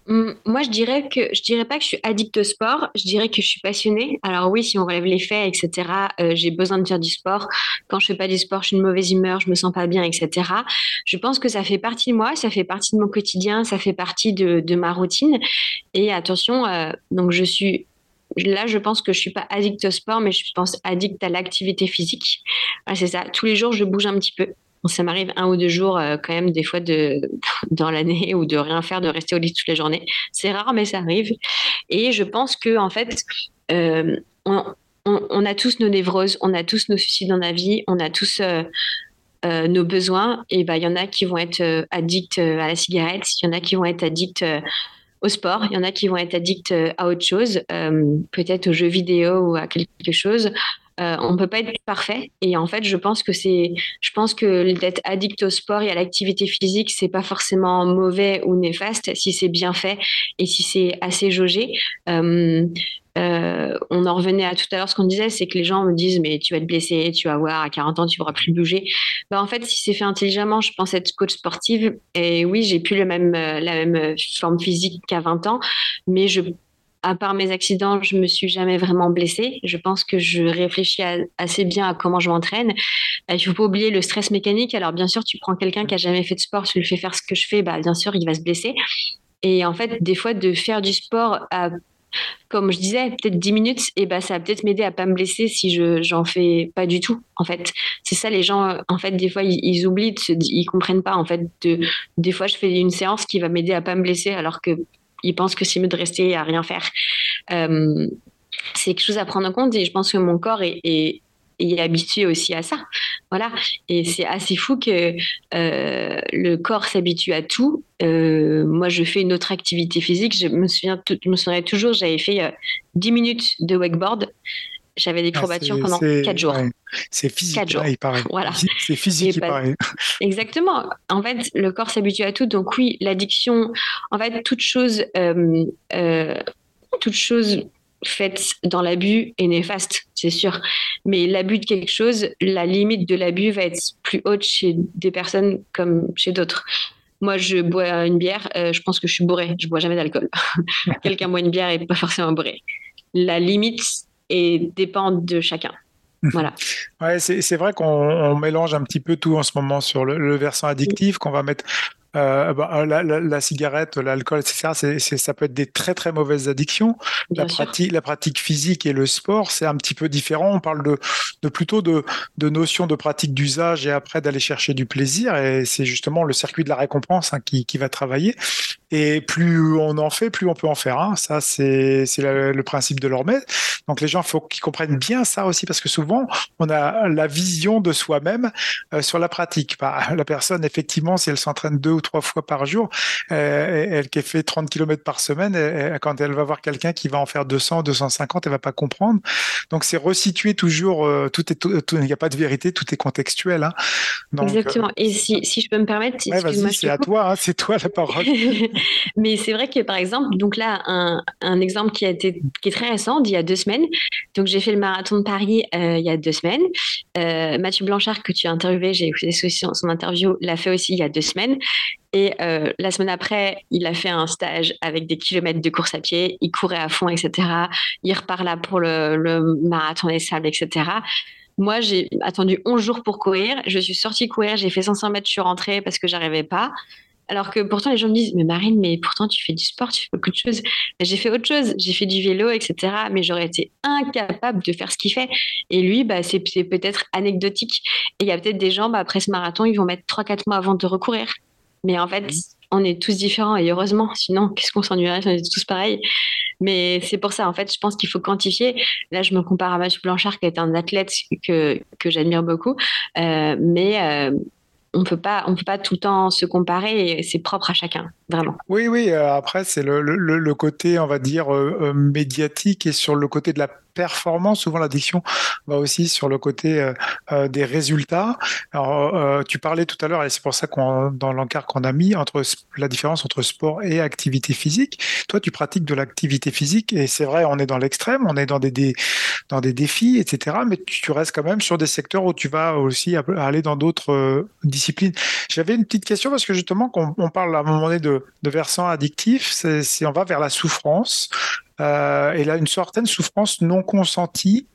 Speaker 1: Hum, moi, je dirais que je dirais pas que je suis addict au sport. Je dirais que je suis passionnée. Alors oui, si on relève les faits, etc. Euh, j'ai besoin de faire du sport. Quand je fais pas du sport, je suis une mauvaise humeur, je me sens pas bien, etc. Je pense que ça fait partie de moi, ça fait partie de mon quotidien, ça fait partie de, de ma routine. Et attention, euh, donc je suis là, je pense que je suis pas addict au sport, mais je pense addict à l'activité physique. c'est ça. Tous les jours, je bouge un petit peu. Ça m'arrive un ou deux jours euh, quand même des fois de *laughs* dans l'année ou de rien faire, de rester au lit toute la journée. C'est rare, mais ça arrive. Et je pense que en fait, euh, on, a tous nos névroses, on a tous nos soucis dans la vie, on a tous euh, nos besoins. Et ben, il y en a qui vont être addicts à la cigarette, il y en a qui vont être addicts au sport. Il y en a qui vont être addicts euh, à autre chose, euh, peut-être aux jeux vidéo ou à quelque chose. Euh, on peut pas être parfait et en fait je pense que c'est je pense que d'être addict au sport et à l'activité physique c'est pas forcément mauvais ou néfaste si c'est bien fait et si c'est assez jaugé on en revenait à tout à l'heure, ce qu'on disait, c'est que les gens me disent, mais tu vas te blesser, tu vas voir, à 40 ans, tu ne pourras plus bouger. Bah, en fait, si c'est fait intelligemment, je pense être coach sportive. Et oui, j'ai plus même, la même forme physique qu'à 20 ans, mais à part mes accidents, je me suis jamais vraiment blessée. Je pense que je réfléchis assez bien à comment je m'entraîne. Il ne faut pas oublier le stress mécanique. Alors bien sûr, tu prends quelqu'un qui a jamais fait de sport, tu lui fais faire ce que je fais, bah bien sûr, il va se blesser. Et en fait, des fois, de faire du sport à comme je disais, peut-être 10 minutes, et bah, ça va peut-être m'aider à pas me blesser si je j'en fais pas du tout. En fait, c'est ça les gens. En fait, des fois, ils, oublient, de ils comprennent pas. En fait, de, des fois, je fais une séance qui va m'aider à pas me blesser, alors que ils pensent que c'est mieux de rester à rien faire. Euh, c'est quelque chose à prendre en compte et je pense que mon corps est, habitué aussi à ça. Voilà. Et c'est assez fou que euh, le corps s'habitue à tout. Euh, moi, je fais une autre activité physique. Je me souviens, je me souviens toujours, j'avais fait 10 minutes de wakeboard. J'avais des ah, courbatures pendant 4 jours.
Speaker 2: C'est physique, il paraît.
Speaker 1: Voilà.
Speaker 2: C'est physique, il paraît.
Speaker 1: Exactement. En fait, le corps s'habitue à tout. Donc oui, l'addiction, en fait, toute chose, euh, euh, toute chose faite dans l'abus est néfaste, c'est sûr. Mais l'abus de quelque chose, la limite de l'abus va être plus haute chez des personnes comme chez d'autres. Moi, je bois une bière, euh, je pense que je suis bourré. Je bois jamais d'alcool. *laughs* Quelqu'un boit une bière et pas forcément bourré. La limite et dépend de chacun. Voilà.
Speaker 2: ouais, c'est vrai qu'on mélange un petit peu tout en ce moment sur le versant addictif, qu'on va mettre euh, bah, euh, la, cigarette, l'alcool, etc., ça peut être des très très mauvaises addictions. la pratique, la pratique physique et le sport, c'est un petit peu différent. On parle de, de plutôt de, de notions de pratique d'usage et après d'aller chercher du plaisir. Et c'est justement le circuit de la récompense hein, qui, qui va travailler. Et plus on en fait, plus on peut en faire. Hein. Ça, c'est le principe de l'Ormet. Donc les gens, faut qu'ils comprennent bien ça aussi, parce que souvent, on a la vision de soi-même euh, sur la pratique. Bah, la personne, effectivement, si elle s'entraîne deux ou trois fois par jour, euh, elle qui fait 30 km par semaine, quand elle va voir quelqu'un qui va en faire 200, 250, elle va pas comprendre. Donc c'est resituer toujours, euh, tout est, il n'y a pas de vérité, tout est contextuel. Hein.
Speaker 1: Exactement. Et si, si, je peux me permettre,
Speaker 2: ouais, c'est à toi, hein, c'est toi la parole. *laughs*
Speaker 1: Mais c'est vrai que par exemple, donc là, un, un, exemple qui a été qui est très récent, d'il y a deux semaines. Donc j'ai fait le marathon de Paris euh, il y a deux semaines. Mathieu Blanchard que tu as interviewé, j'ai écouté son interview, l'a fait aussi il y a deux semaines. Et euh, la semaine après, il a fait un stage avec des kilomètres de course à pied. Il courait à fond, etc. Il repart là pour le, marathon des sables, etc. Moi, j'ai attendu 11 jours pour courir. Je suis sortie courir, j'ai fait 500 mètres, je suis rentrée parce que j'arrivais pas. Alors que pourtant, les gens me disent, mais Marine, mais pourtant, tu fais du sport, tu fais beaucoup de choses. J'ai fait autre chose, j'ai fait du vélo, etc. Mais j'aurais été incapable de faire ce qu'il fait. Et lui, bah, c'est peut-être anecdotique. Et il y a peut-être des gens, bah, après ce marathon, ils vont mettre 3-4 mois avant de recourir. Mais en fait, on est tous différents et heureusement, sinon, qu'est-ce qu'on s'ennuierait si on était tous pareils? Mais c'est pour ça, en fait, je pense qu'il faut quantifier. Là, je me compare à Mathieu Blanchard, qui est un athlète que, que j'admire beaucoup. Euh, mais euh, on on peut pas tout le temps se comparer c'est propre à chacun vraiment
Speaker 2: oui oui euh, après c'est le, le, côté on va dire médiatique et sur le côté de la performance. Souvent, l'addiction va aussi sur le côté euh, euh, des résultats. Alors, euh, tu parlais tout à l'heure, et c'est pour ça qu'on dans l'encart qu'on a mis entre la différence entre sport et activité physique. Toi, tu pratiques de l'activité physique, et c'est vrai, on est dans l'extrême, on est dans des, dans des défis, etc. Mais tu restes quand même sur des secteurs où tu vas aussi aller dans d'autres disciplines. J'avais une petite question parce que justement, qu'on on parle à un moment donné de, versant addictif, c'est on va vers la souffrance. Euh, et là une certaine souffrance non consentie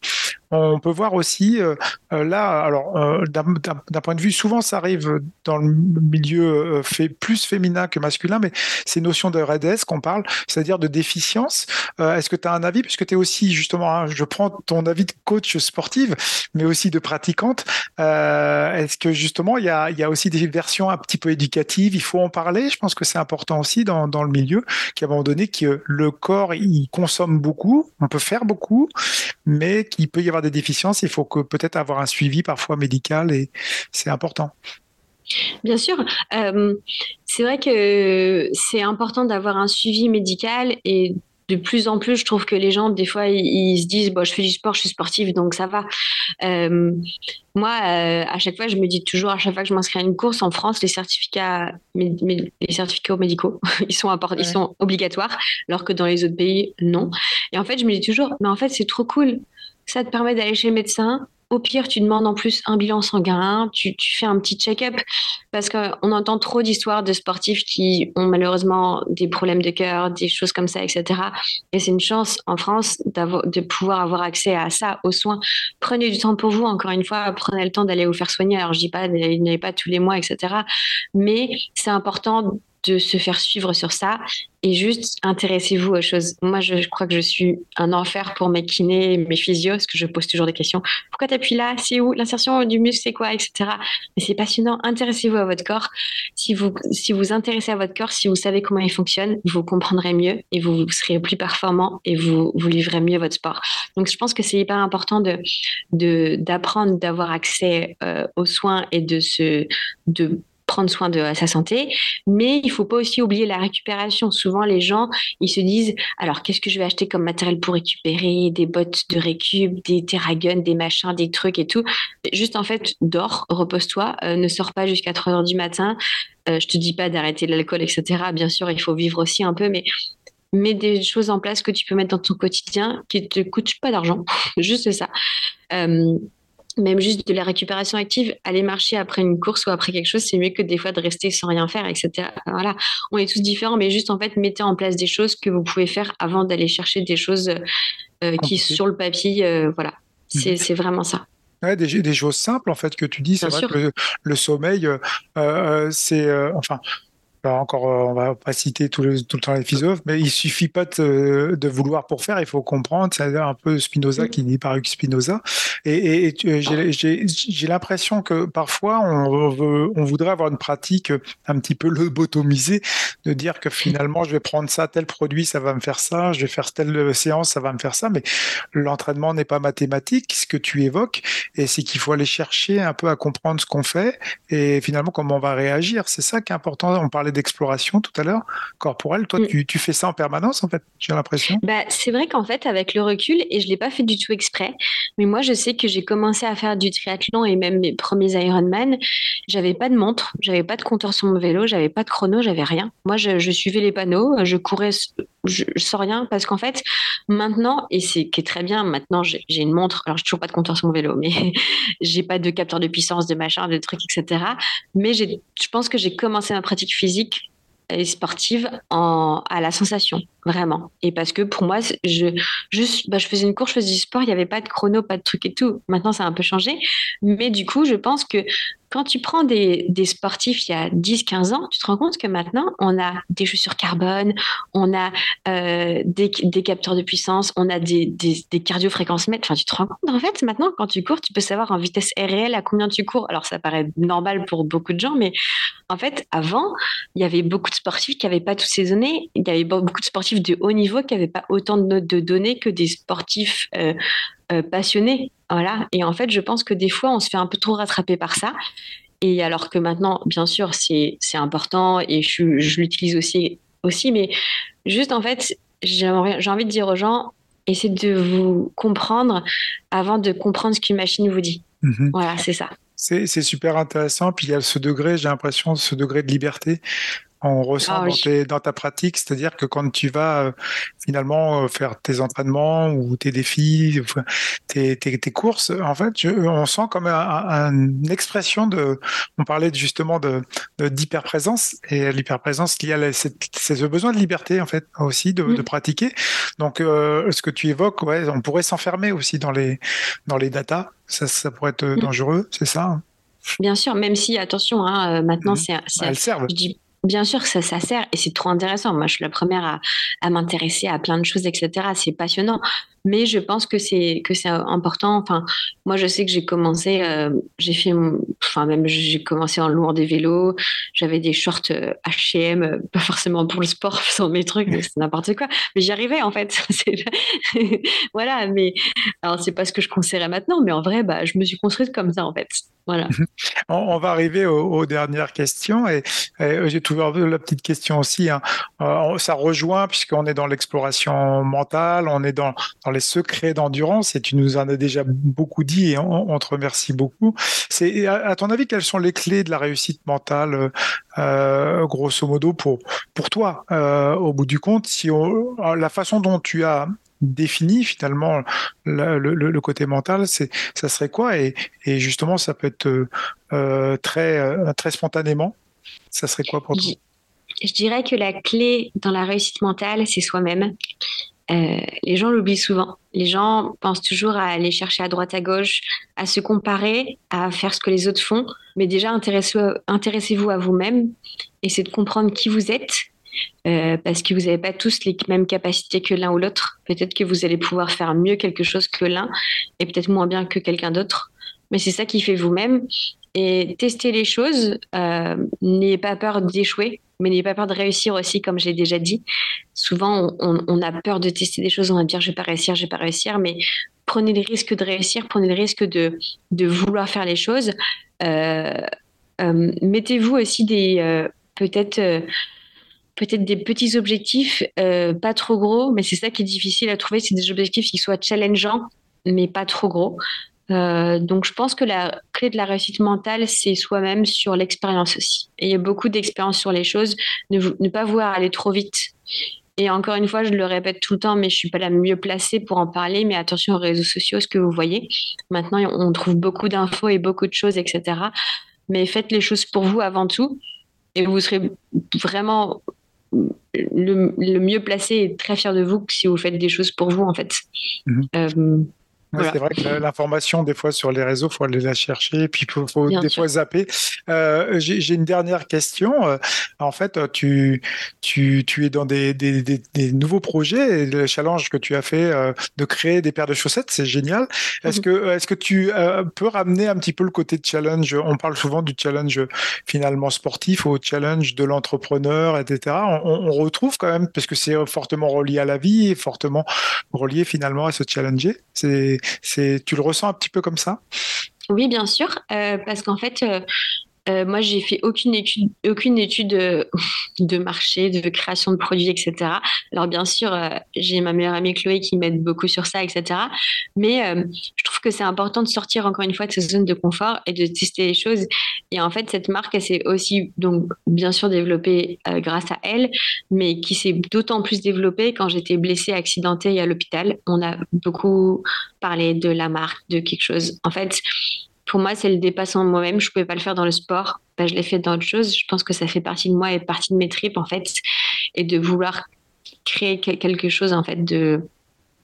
Speaker 2: on peut voir aussi euh, euh, là, alors euh, d'un point de vue, souvent ça arrive dans le milieu fait plus féminin que masculin, mais ces notions de raidesse qu'on parle, c'est-à-dire de déficience. Est-ce que tu as un avis, puisque tu es aussi justement, hein, je prends ton avis de coach sportive, mais aussi de pratiquante. Est-ce que justement il y a, y a, aussi des versions un petit peu éducatives? Il faut en parler. Je pense que c'est important aussi dans, dans le milieu, qu'à un moment donné, que le corps il consomme beaucoup, on peut faire beaucoup, mais qu'il peut y avoir des déficiences, il faut que peut-être avoir un suivi parfois médical et c'est important.
Speaker 1: Bien sûr, euh, c'est vrai que c'est important d'avoir un suivi médical et de plus en plus, je trouve que les gens, des fois, ils, se disent, bon, je fais du sport, je suis sportive, donc ça va. Euh, moi, euh, à chaque fois, je me dis toujours, à chaque fois que je m'inscris à une course en France, les certificats, les certificats médicaux, *laughs* ils sont, ils sont obligatoires, alors que dans les autres pays, non. Et en fait, je me dis toujours, mais en fait, c'est trop cool. Ça te permet d'aller chez le médecin, au pire, tu demandes en plus un bilan sanguin, tu, fais un petit check-up, parce qu'on entend trop d'histoires de sportifs qui ont malheureusement des problèmes de cœur, des choses comme ça, etc. Et c'est une chance en France de pouvoir avoir accès à ça, aux soins. Prenez du temps pour vous, encore une fois, prenez le temps d'aller vous faire soigner. Alors, je dis pas, n'allez pas tous les mois, etc. Mais c'est important de se faire suivre sur ça et juste intéressez-vous aux choses. Moi, je, crois que je suis un enfer pour mes kinés, mes physios, parce que je pose toujours des questions. Pourquoi tu appuies là? C'est où? L'insertion du muscle, c'est quoi? Etc. Mais c'est passionnant. Intéressez-vous à votre corps. Si vous si vous intéressez à votre corps, si vous savez comment il fonctionne, vous comprendrez mieux et vous, serez plus performant et vous, vous livrez mieux votre sport. Donc, je pense que c'est hyper important de d'apprendre, d'avoir accès euh, aux soins et de se de prendre soin de sa santé, mais il faut pas aussi oublier la récupération. Souvent, les gens, ils se disent, alors qu'est-ce que je vais acheter comme matériel pour récupérer? Des bottes de récup, des terraguns, des machins, des trucs et tout. Juste en fait, dors, repose-toi, euh, ne sors pas jusqu'à 3 heures du matin. Euh, je te dis pas d'arrêter l'alcool, etc. Bien sûr, il faut vivre aussi un peu, mais mets des choses en place que tu peux mettre dans ton quotidien qui te coûtent pas d'argent, *laughs* juste ça. Euh, même juste de la récupération active, aller marcher après une course ou après quelque chose, c'est mieux que des fois de rester sans rien faire, etc. Voilà, on est tous différents, mais juste en fait, mettez en place des choses que vous pouvez faire avant d'aller chercher des choses euh, qui, sur le papier, euh, voilà, mhm. c'est vraiment ça.
Speaker 2: Ouais, des, des, choses simples en fait que tu dis. C'est vrai que le, sommeil, euh, c'est enfin encore, euh, on va pas citer tout le, tout le temps les philosophes, mais il suffit pas de, de vouloir pour faire, il faut comprendre. C'est un peu Spinoza qui dit par Spinoza. Et, et, j'ai l'impression que parfois on, veut, on voudrait avoir une pratique un petit peu lobotomisée, de dire que finalement je vais prendre ça, tel produit, ça va me faire ça, je vais faire telle séance, ça va me faire ça. Mais l'entraînement n'est pas mathématique, ce que tu évoques, et c'est qu'il faut aller chercher un peu à comprendre ce qu'on fait et finalement comment on va réagir. C'est ça qui est important. On parlait d'exploration tout à l'heure, corporelle. Toi, mm. tu, fais ça en permanence, en fait, j'ai l'impression?
Speaker 1: Bah, c'est vrai qu'en fait, avec le recul, et je ne l'ai pas fait du tout exprès, mais moi, je sais que j'ai commencé à faire du triathlon et même mes premiers Ironman, j'avais pas de montre, j'avais pas de compteur sur mon vélo, j'avais pas de chrono, j'avais rien. Moi, je, suivais les panneaux, je courais, je, je sens rien parce qu'en fait, maintenant, et c'est qui est très bien, maintenant, j'ai une montre, alors j'ai toujours pas de compteur sur mon vélo, mais *laughs* j'ai pas de capteur de puissance, de machin, de trucs, etc. Mais je pense que j'ai commencé ma pratique physique et sportive en, à la sensation, vraiment. Et parce que pour moi, je, juste, bah, je faisais une course, je faisais du sport, il n'y avait pas de chrono, pas de truc et tout. Maintenant, ça a un peu changé. Mais du coup, je pense que quand tu prends des, des sportifs il y a 10-15 ans, tu te rends compte que maintenant, on a des chaussures carbone, on a euh, des, des, capteurs de puissance, on a des, des, des cardiofréquencemètres. Enfin, tu te rends compte, en fait, maintenant, quand tu cours, tu peux savoir en vitesse réelle à combien tu cours. Alors, ça paraît normal pour beaucoup de gens, mais en fait, avant, il y avait beaucoup de sportifs qui n'avaient pas toutes ces données. Il y avait beaucoup de sportifs de haut niveau qui n'avaient pas autant de, de données que des sportifs euh, euh, passionnés. Voilà. Et en fait, je pense que des fois, on se fait un peu trop rattraper par ça. Et alors que maintenant, bien sûr, c'est important et je, je l'utilise aussi, aussi, mais juste en fait, j'ai envie de dire aux gens, essayez de vous comprendre avant de comprendre ce qu'une machine vous dit. Mhm. Voilà, c'est ça.
Speaker 2: C'est super intéressant. Puis il y a ce degré, j'ai l'impression, ce degré de liberté on ressent ah dans, ta pratique, c'est-à-dire que quand tu vas euh, finalement euh, faire tes entraînements ou tes défis, tes, tes, courses, en fait, on sent comme une expression de. On parlait justement de d'hyperprésence et l'hyperprésence liée à c'est ce besoin de liberté en fait aussi de, mm. pratiquer. Donc, euh, ce que tu évoques, ouais, on pourrait s'enfermer aussi dans les dans les datas. Ça, ça pourrait être mm. dangereux, c'est ça. Hein?
Speaker 1: Bien sûr, même si attention, hein, maintenant mm. c'est. Elles
Speaker 2: servent.
Speaker 1: Bien sûr ça, ça sert et c'est trop intéressant. Moi, je suis la première à, à m'intéresser à plein de choses, etc. C'est passionnant. Mais je pense que c'est que c'est important. Enfin, moi, je sais que j'ai commencé, euh, j'ai fait, enfin même j'ai commencé en louant des vélos. J'avais des shorts H&M, pas forcément pour le sport, *laughs* faisant mes trucs, c'est n'importe quoi. Mais j'y arrivais en fait. *laughs* *laughs* voilà. Mais alors c'est pas ce que je conseillerais maintenant, mais en vrai, bah, je me suis construite comme ça en fait. *laughs*
Speaker 2: On, va arriver aux, dernières questions et, j'ai toujours la petite question aussi. Hein. Euh, ça rejoint puisqu'on est dans l'exploration mentale, on est dans, les secrets d'endurance et tu nous en as déjà beaucoup dit et on, te remercie beaucoup. C'est à, ton avis quelles sont les clés de la réussite mentale, euh, grosso modo pour pour toi euh, au bout du compte, si la façon dont tu as définit finalement le, côté mental, c'est ça serait quoi et, justement, ça peut être euh, euh, très euh, très spontanément. Ça serait quoi pour toi?
Speaker 1: Je, dirais que la clé dans la réussite mentale, c'est soi-même. les gens l'oublient souvent. Les gens pensent toujours à aller chercher à droite à gauche, à se comparer, à faire ce que les autres font. Mais déjà, intéressez-vous à vous-même et c'est de comprendre qui vous êtes euh, parce que vous n'avez pas tous les mêmes capacités que l'un ou l'autre. Peut-être que vous allez pouvoir faire mieux quelque chose que l'un et peut-être moins bien que quelqu'un d'autre. Mais c'est ça qui fait vous-même. Et tester les choses, euh, n'ayez pas peur d'échouer, mais n'ayez pas peur de réussir aussi, comme j'ai déjà dit. Souvent, on, a peur de tester des choses, on va dire je vais pas réussir, je vais pas réussir, mais prenez le risque de réussir, prenez le risque de, vouloir faire les choses. Euh, mettez-vous aussi des peut-être peut-être des petits objectifs, euh, pas trop gros, mais c'est ça qui est difficile à trouver, c'est des objectifs qui soient challengeants, mais pas trop gros. Euh, donc je pense que la clé de la réussite mentale, c'est soi-même sur l'expérience aussi. Et il y a beaucoup d'expérience sur les choses, ne, ne pas vouloir aller trop vite. Et encore une fois, je le répète tout le temps, mais je suis pas la mieux placée pour en parler. Mais attention aux réseaux sociaux, ce que vous voyez. Maintenant, on trouve beaucoup d'infos et beaucoup de choses, etc. Mais faites les choses pour vous avant tout, et vous serez vraiment le, mieux placé et très fier de vous si vous faites des choses pour vous, en fait.
Speaker 2: Mhm. Euh, c'est vrai que l'information, des fois, sur les réseaux, il faut aller la chercher, puis il faut, des fois zapper. Euh, J'ai une dernière question. Euh, en fait, tu, tu, tu es dans des, des, des, nouveaux projets, et le challenge que tu as fait euh, de créer des paires de chaussettes, c'est génial. Est-ce mhm. que, est que tu euh, peux ramener un petit peu le côté challenge? On parle souvent du challenge finalement sportif, au challenge de l'entrepreneur, etc. On, on, retrouve quand même, parce que c'est fortement relié à la vie et fortement relié finalement à se challenger. C'est tu le ressens un petit peu comme ça?
Speaker 1: Oui, bien sûr, euh, parce qu'en fait, euh, euh, moi, j'ai fait aucune étude, étude *laughs* de, marché, de création de produits, etc. Alors, bien sûr, j'ai ma meilleure amie Chloé qui m'aide beaucoup sur ça, etc. Mais je trouve que c'est important de sortir encore une fois de cette zone de confort et de tester les choses. Et en fait, cette marque, elle s'est aussi, donc, bien sûr, développée grâce à elle, mais qui s'est d'autant plus développée quand j'étais blessée, accidentée à l'hôpital. On a beaucoup parler de la marque, de quelque chose. En fait, pour moi, c'est le dépassement de moi-même. Je ne pouvais pas le faire dans le sport. Ben, je l'ai fait dans autre chose. Je pense que ça fait partie de moi et partie de mes tripes, en fait. Et de vouloir créer quelque chose, en fait, de,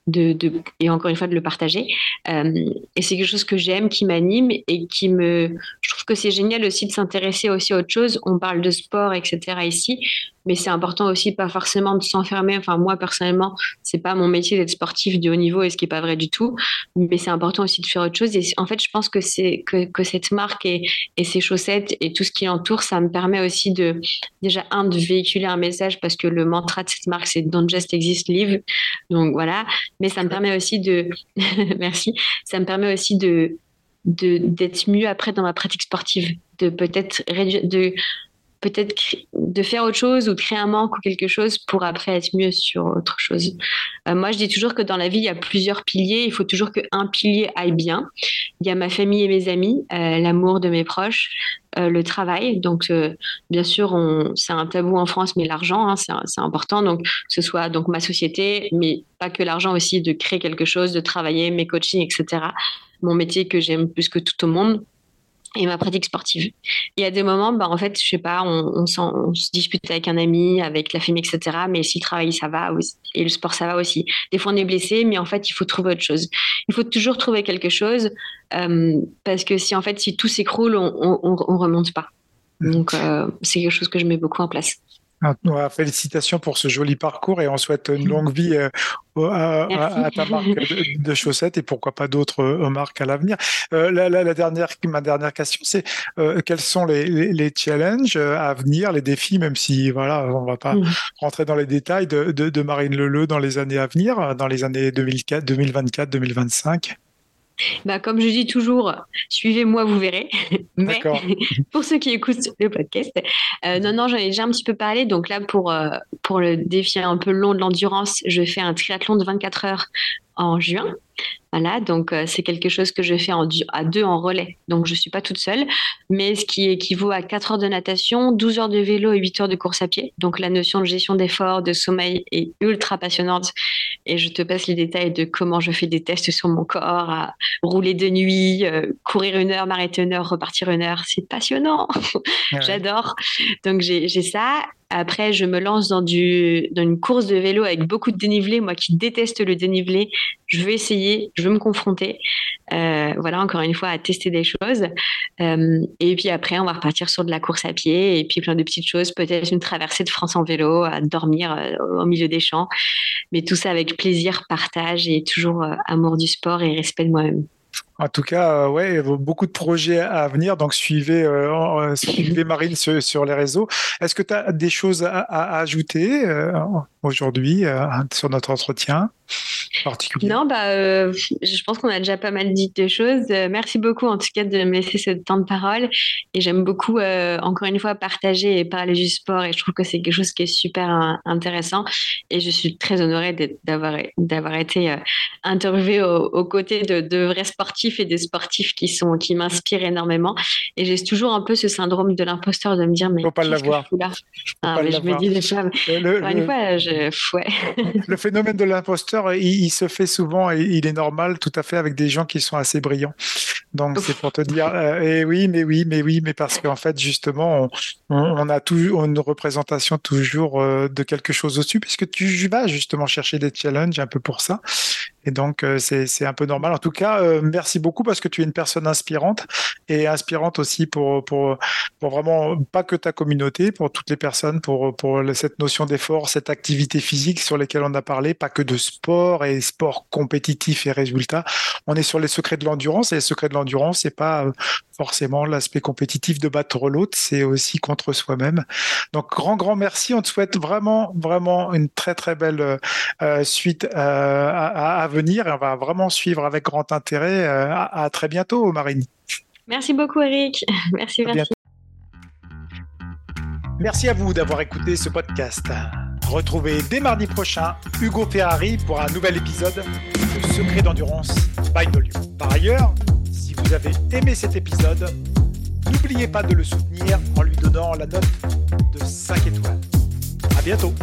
Speaker 1: de, et encore une fois de le partager. Euh, et c'est quelque chose que j'aime, qui m'anime et qui me. Je trouve que c'est génial aussi de s'intéresser aussi à autre chose. On parle de sport, etc. ici, mais c'est important aussi pas forcément de s'enfermer. Enfin, moi personnellement, c'est pas mon métier d'être sportif de haut niveau et ce qui est pas vrai du tout, mais c'est important aussi de faire autre chose. Et en fait, je pense que c'est que, que, cette marque et, et ses chaussettes et tout ce qui l'entoure, ça me permet aussi de déjà un de véhiculer un message parce que le mantra de cette marque c'est Don't just exist, live. Donc voilà, mais ça me permet aussi de *laughs* merci, ça me permet aussi de d'être mieux après dans ma pratique sportive, de peut-être de peut-être de faire autre chose ou de créer un manque ou quelque chose pour après être mieux sur autre chose. Euh, moi, je dis toujours que dans la vie, il y a plusieurs piliers. Il faut toujours qu'un pilier aille bien. Il y a ma famille et mes amis, euh, l'amour de mes proches, euh, le travail. Donc, bien sûr, c'est un tabou en France, mais l'argent, hein, c'est important. Donc, que ce soit donc ma société, mais pas que l'argent aussi, de créer quelque chose, de travailler, mes coachings, etc. Mon métier que j'aime plus que tout au monde et ma pratique sportive. Il y a des moments, bah, en fait, je sais pas, on, se dispute avec un ami, avec la famille, etc. Mais si le travail, ça va, et le sport, ça va aussi. Des fois, on est blessé, mais en fait, il faut trouver autre chose. Il faut toujours trouver quelque chose, euh, parce que si, en fait, si tout s'écroule, on, on, remonte pas. Donc, euh, c'est quelque chose que je mets beaucoup en place.
Speaker 2: Félicitations pour ce joli parcours et on souhaite une longue vie euh, à, ta marque de, chaussettes et pourquoi pas d'autres euh, marques à l'avenir. Euh, la, dernière, ma dernière question, c'est quels sont les, challenges à venir, les défis, même si voilà, on va pas mm. rentrer dans les détails de, de, Marine Leleu dans les années à venir, dans les années 2004, 2024, 2025
Speaker 1: bah, comme je dis toujours, suivez-moi, vous verrez. *laughs* Mais *laughs* pour ceux qui écoutent le podcast, euh, non, non, j'en ai déjà un petit peu parlé. Donc là, pour, euh, pour le défi un peu long de l'endurance, je fais un triathlon de 24 heures en juin. Voilà, donc euh, c'est quelque chose que je fais en, à deux en relais. Donc je ne suis pas toute seule, mais ce qui équivaut à 4 heures de natation, 12 heures de vélo et 8 heures de course à pied. Donc la notion de gestion d'effort, de sommeil est ultra passionnante. Et je te passe les détails de comment je fais des tests sur mon corps, à rouler de nuit, euh, courir une heure, m'arrêter une heure, repartir une heure. C'est passionnant. *laughs* Ah J'adore. Donc j'ai ça. Après, je me lance dans, du, dans une course de vélo avec beaucoup de dénivelé. Moi qui déteste le dénivelé, je veux essayer, je veux me confronter. Euh, voilà, encore une fois, à tester des choses. Euh, et puis après, on va repartir sur de la course à pied et puis plein de petites choses, peut-être une traversée de France en vélo, à dormir euh, au milieu des champs. Mais tout ça avec plaisir, partage et toujours amour du sport et respect de moi-même.
Speaker 2: En tout cas, ouais, beaucoup de projets à venir. Donc, suivez, *laughs* suivez Marine sur, les réseaux. Est-ce que tu as des choses à, à ajouter aujourd'hui sur notre entretien
Speaker 1: non, bah, euh, je pense qu'on a déjà pas mal dit de choses. Euh, merci beaucoup en tout cas de me laisser ce temps de parole. Et j'aime beaucoup, euh, encore une fois, partager et parler du sport. Et je trouve que c'est quelque chose qui est super intéressant. Et je suis très honorée d'avoir, d'avoir été interviewée aux, côtés de, vrais sportifs et des sportifs qui, sont, qui m'inspirent énormément. Et j'ai toujours un peu ce syndrome de l'imposteur de me dire, mais.
Speaker 2: Faut pas l'avoir.
Speaker 1: Ah, je me dis déjà, le, une fois, je, *laughs*
Speaker 2: le phénomène de l'imposteur, il il se fait souvent et il est normal tout à fait avec des gens qui sont assez brillants. Donc c'est pour te dire, euh, et oui, mais oui, mais oui, mais parce qu'en fait justement, on, a toujours une représentation toujours euh, de quelque chose au-dessus, puisque tu vas justement chercher des challenges un peu pour ça. Et donc, euh, c'est un peu normal. En tout cas, euh, merci beaucoup parce que tu es une personne inspirante et inspirante aussi pour, pour, pour vraiment, pas que ta communauté, pour toutes les personnes, pour, pour cette notion d'effort, cette activité physique sur lesquelles on a parlé, pas que de sport et sport compétitif et résultats. On est sur les secrets de l'endurance et les secrets de l'endurance, c'est pas euh, forcément l'aspect compétitif de battre l'autre, c'est aussi contre soi-même. Donc, grand, grand merci. On te souhaite vraiment, vraiment une très, très belle suite à, à, et on va vraiment suivre avec grand intérêt. Euh, à, très bientôt, Marine.
Speaker 1: Merci beaucoup, Eric. *laughs* Merci, merci.
Speaker 2: Merci à vous d'avoir écouté ce podcast. Retrouvez dès mardi prochain Hugo Ferrari pour un nouvel épisode de Secret d'endurance by Nolio. Par ailleurs, si vous avez aimé cet épisode, n'oubliez pas de le soutenir en lui donnant la note de 5 étoiles. À bientôt.